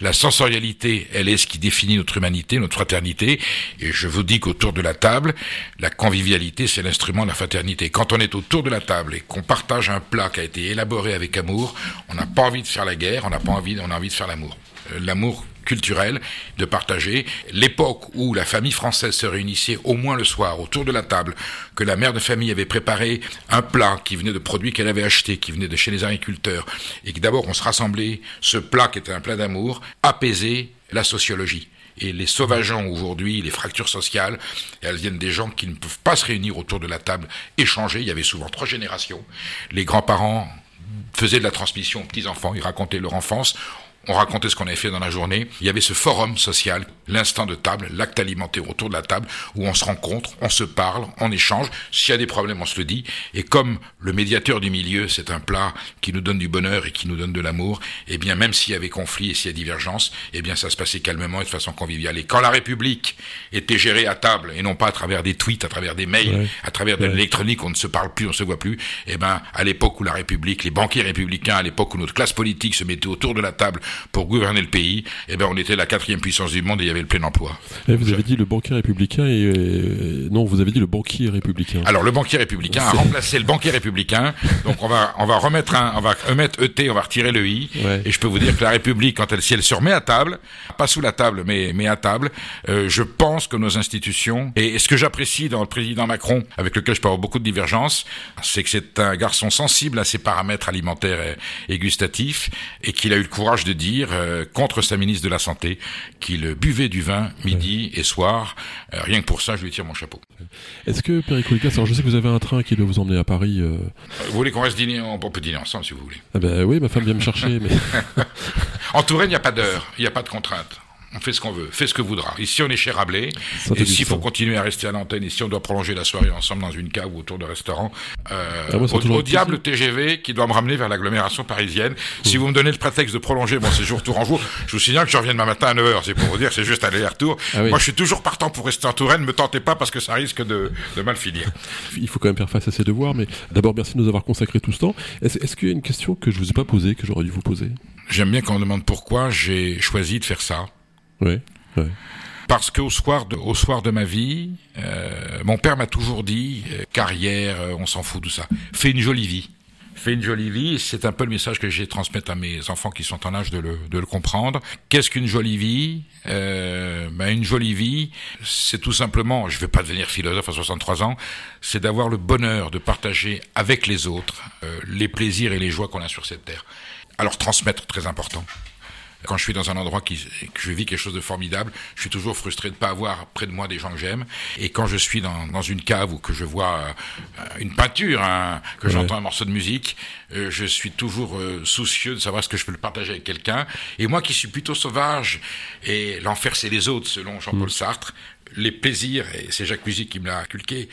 La sensorialité, elle est ce qui définit notre humanité, notre fraternité. Et je vous dis qu'autour de la table, la convivialité c'est l'instrument de la fraternité. Quand on est autour de la table et qu'on partage un plat qui a été élaboré avec amour, on n'a pas envie de faire la guerre, on n'a pas envie, on a envie de faire l'amour. Euh, l'amour culturel, de partager l'époque où la famille française se réunissait au moins le soir autour de la table, que la mère de famille avait préparé un plat qui venait de produits qu'elle avait achetés, qui venait de chez les agriculteurs, et que d'abord on se rassemblait, ce plat qui était un plat d'amour, apaisait la sociologie. Et les sauvageons aujourd'hui, les fractures sociales, elles viennent des gens qui ne peuvent pas se réunir autour de la table, échanger. Il y avait souvent trois générations. Les grands-parents faisaient de la transmission aux petits-enfants, ils racontaient leur enfance on racontait ce qu'on avait fait dans la journée. Il y avait ce forum social, l'instant de table, l'acte alimentaire autour de la table, où on se rencontre, on se parle, on échange. S'il y a des problèmes, on se le dit. Et comme le médiateur du milieu, c'est un plat qui nous donne du bonheur et qui nous donne de l'amour, eh bien, même s'il y avait conflit et s'il y a divergence, eh bien, ça se passait calmement et de façon conviviale. Et quand la République était gérée à table et non pas à travers des tweets, à travers des mails, à travers de l'électronique, on ne se parle plus, on ne se voit plus, eh ben, à l'époque où la République, les banquiers républicains, à l'époque où notre classe politique se mettait autour de la table pour gouverner le pays, eh ben on était la quatrième puissance du monde et il y avait le plein emploi. Et vous avez dit le banquier républicain et euh, non, vous avez dit le banquier républicain. Alors le banquier républicain a remplacé le banquier républicain. Donc on va on va remettre un on va remettre ET, on va retirer le i. Et je peux vous dire que la République quand elle si elle se remet à table, pas sous la table mais mais à table, euh, je pense que nos institutions et, ce que j'apprécie dans le président Macron avec lequel je peux avoir beaucoup de divergences, c'est que c'est un garçon sensible à ses paramètres alimentaires et gustatifs et qu'il a eu le courage de dire euh, contre sa ministre de la Santé qu'il buvait du vin midi et soir. Euh, rien que pour ça, je lui tire mon chapeau. Est-ce que Péricolitas, alors je sais que vous avez un train qui doit vous emmener à Paris. Euh, vous voulez qu'on reste dîner On peut dîner ensemble si vous voulez. Ah ben oui, ma femme vient me chercher. mais... *laughs* en Touraine, il n'y a pas d'heure, il n'y a pas de contrainte on fait ce qu'on veut, fait ce que voudra. Ici, on est chez Rabelais. et s'il faut continuer à rester à l'antenne, si on doit prolonger la soirée ensemble dans une cave ou autour de restaurant, euh, ah, au, diable TGV qui doit me ramener vers l'agglomération parisienne. Si vous me donnez le prétexte de prolonger mon séjour tour en jour, je vous signale que je reviens demain matin à 9h. C'est pour vous dire, c'est juste aller-retour. Ah Moi, je suis toujours partant pour rester en Touraine. Ne me tentez pas parce que ça risque de, mal finir. *laughs* Il faut quand même faire face à ses devoirs. Mais d'abord, merci de nous avoir consacré tout ce temps. Est-ce qu'il y a une question que je vous ai pas posée, que j'aurais dû vous poser? J'aime bien qu'on me demande pourquoi j'ai choisi de faire ça. Oui. Parce qu'au soir de, au soir de ma vie, euh, mon père m'a toujours dit euh, carrière, euh, on s'en fout de ça. Fais une jolie vie. Fais une jolie vie. C'est un peu le message que j'ai transmettre à mes enfants qui sont en âge de le, de le comprendre. Qu'est-ce qu'une jolie vie? Ben Une jolie vie, c'est tout simplement, je ne vais pas devenir philosophe à 63 ans, c'est d'avoir le bonheur de partager avec les autres les plaisirs et les joies qu'on a sur cette terre. Alors transmettre, très important. Quand je suis dans un endroit qui, que je vis quelque chose de formidable, je suis toujours frustré de ne pas avoir près de moi des gens que j'aime. Et quand je suis dans, dans une cave ou que je vois euh, une peinture, hein, que j'entends un morceau de musique, euh, je suis toujours euh, soucieux de savoir ce que je peux le partager avec quelqu'un. Et moi qui suis plutôt sauvage, et l'enfer c'est les autres, selon Jean-Paul mm. Sartre, les plaisirs, et c'est Jacques Musique qui me l'a inculqué,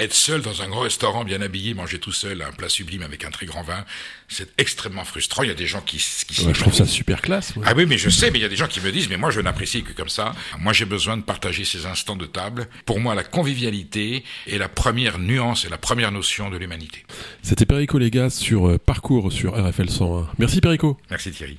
être seul dans un grand restaurant bien habillé, manger tout seul un plat sublime avec un très grand vin, c'est extrêmement frustrant. Il y a des gens qui, qui Je trouve ça super classe. Ah oui, mais je sais, mais il y a des gens qui me disent, mais moi je n'apprécie que comme ça. Moi j'ai besoin de partager ces instants de table. Pour moi, la convivialité est la première nuance et la première notion de l'humanité. C'était Perico Légas sur euh, Parcours sur RFL 101. Merci Perico. Merci Thierry.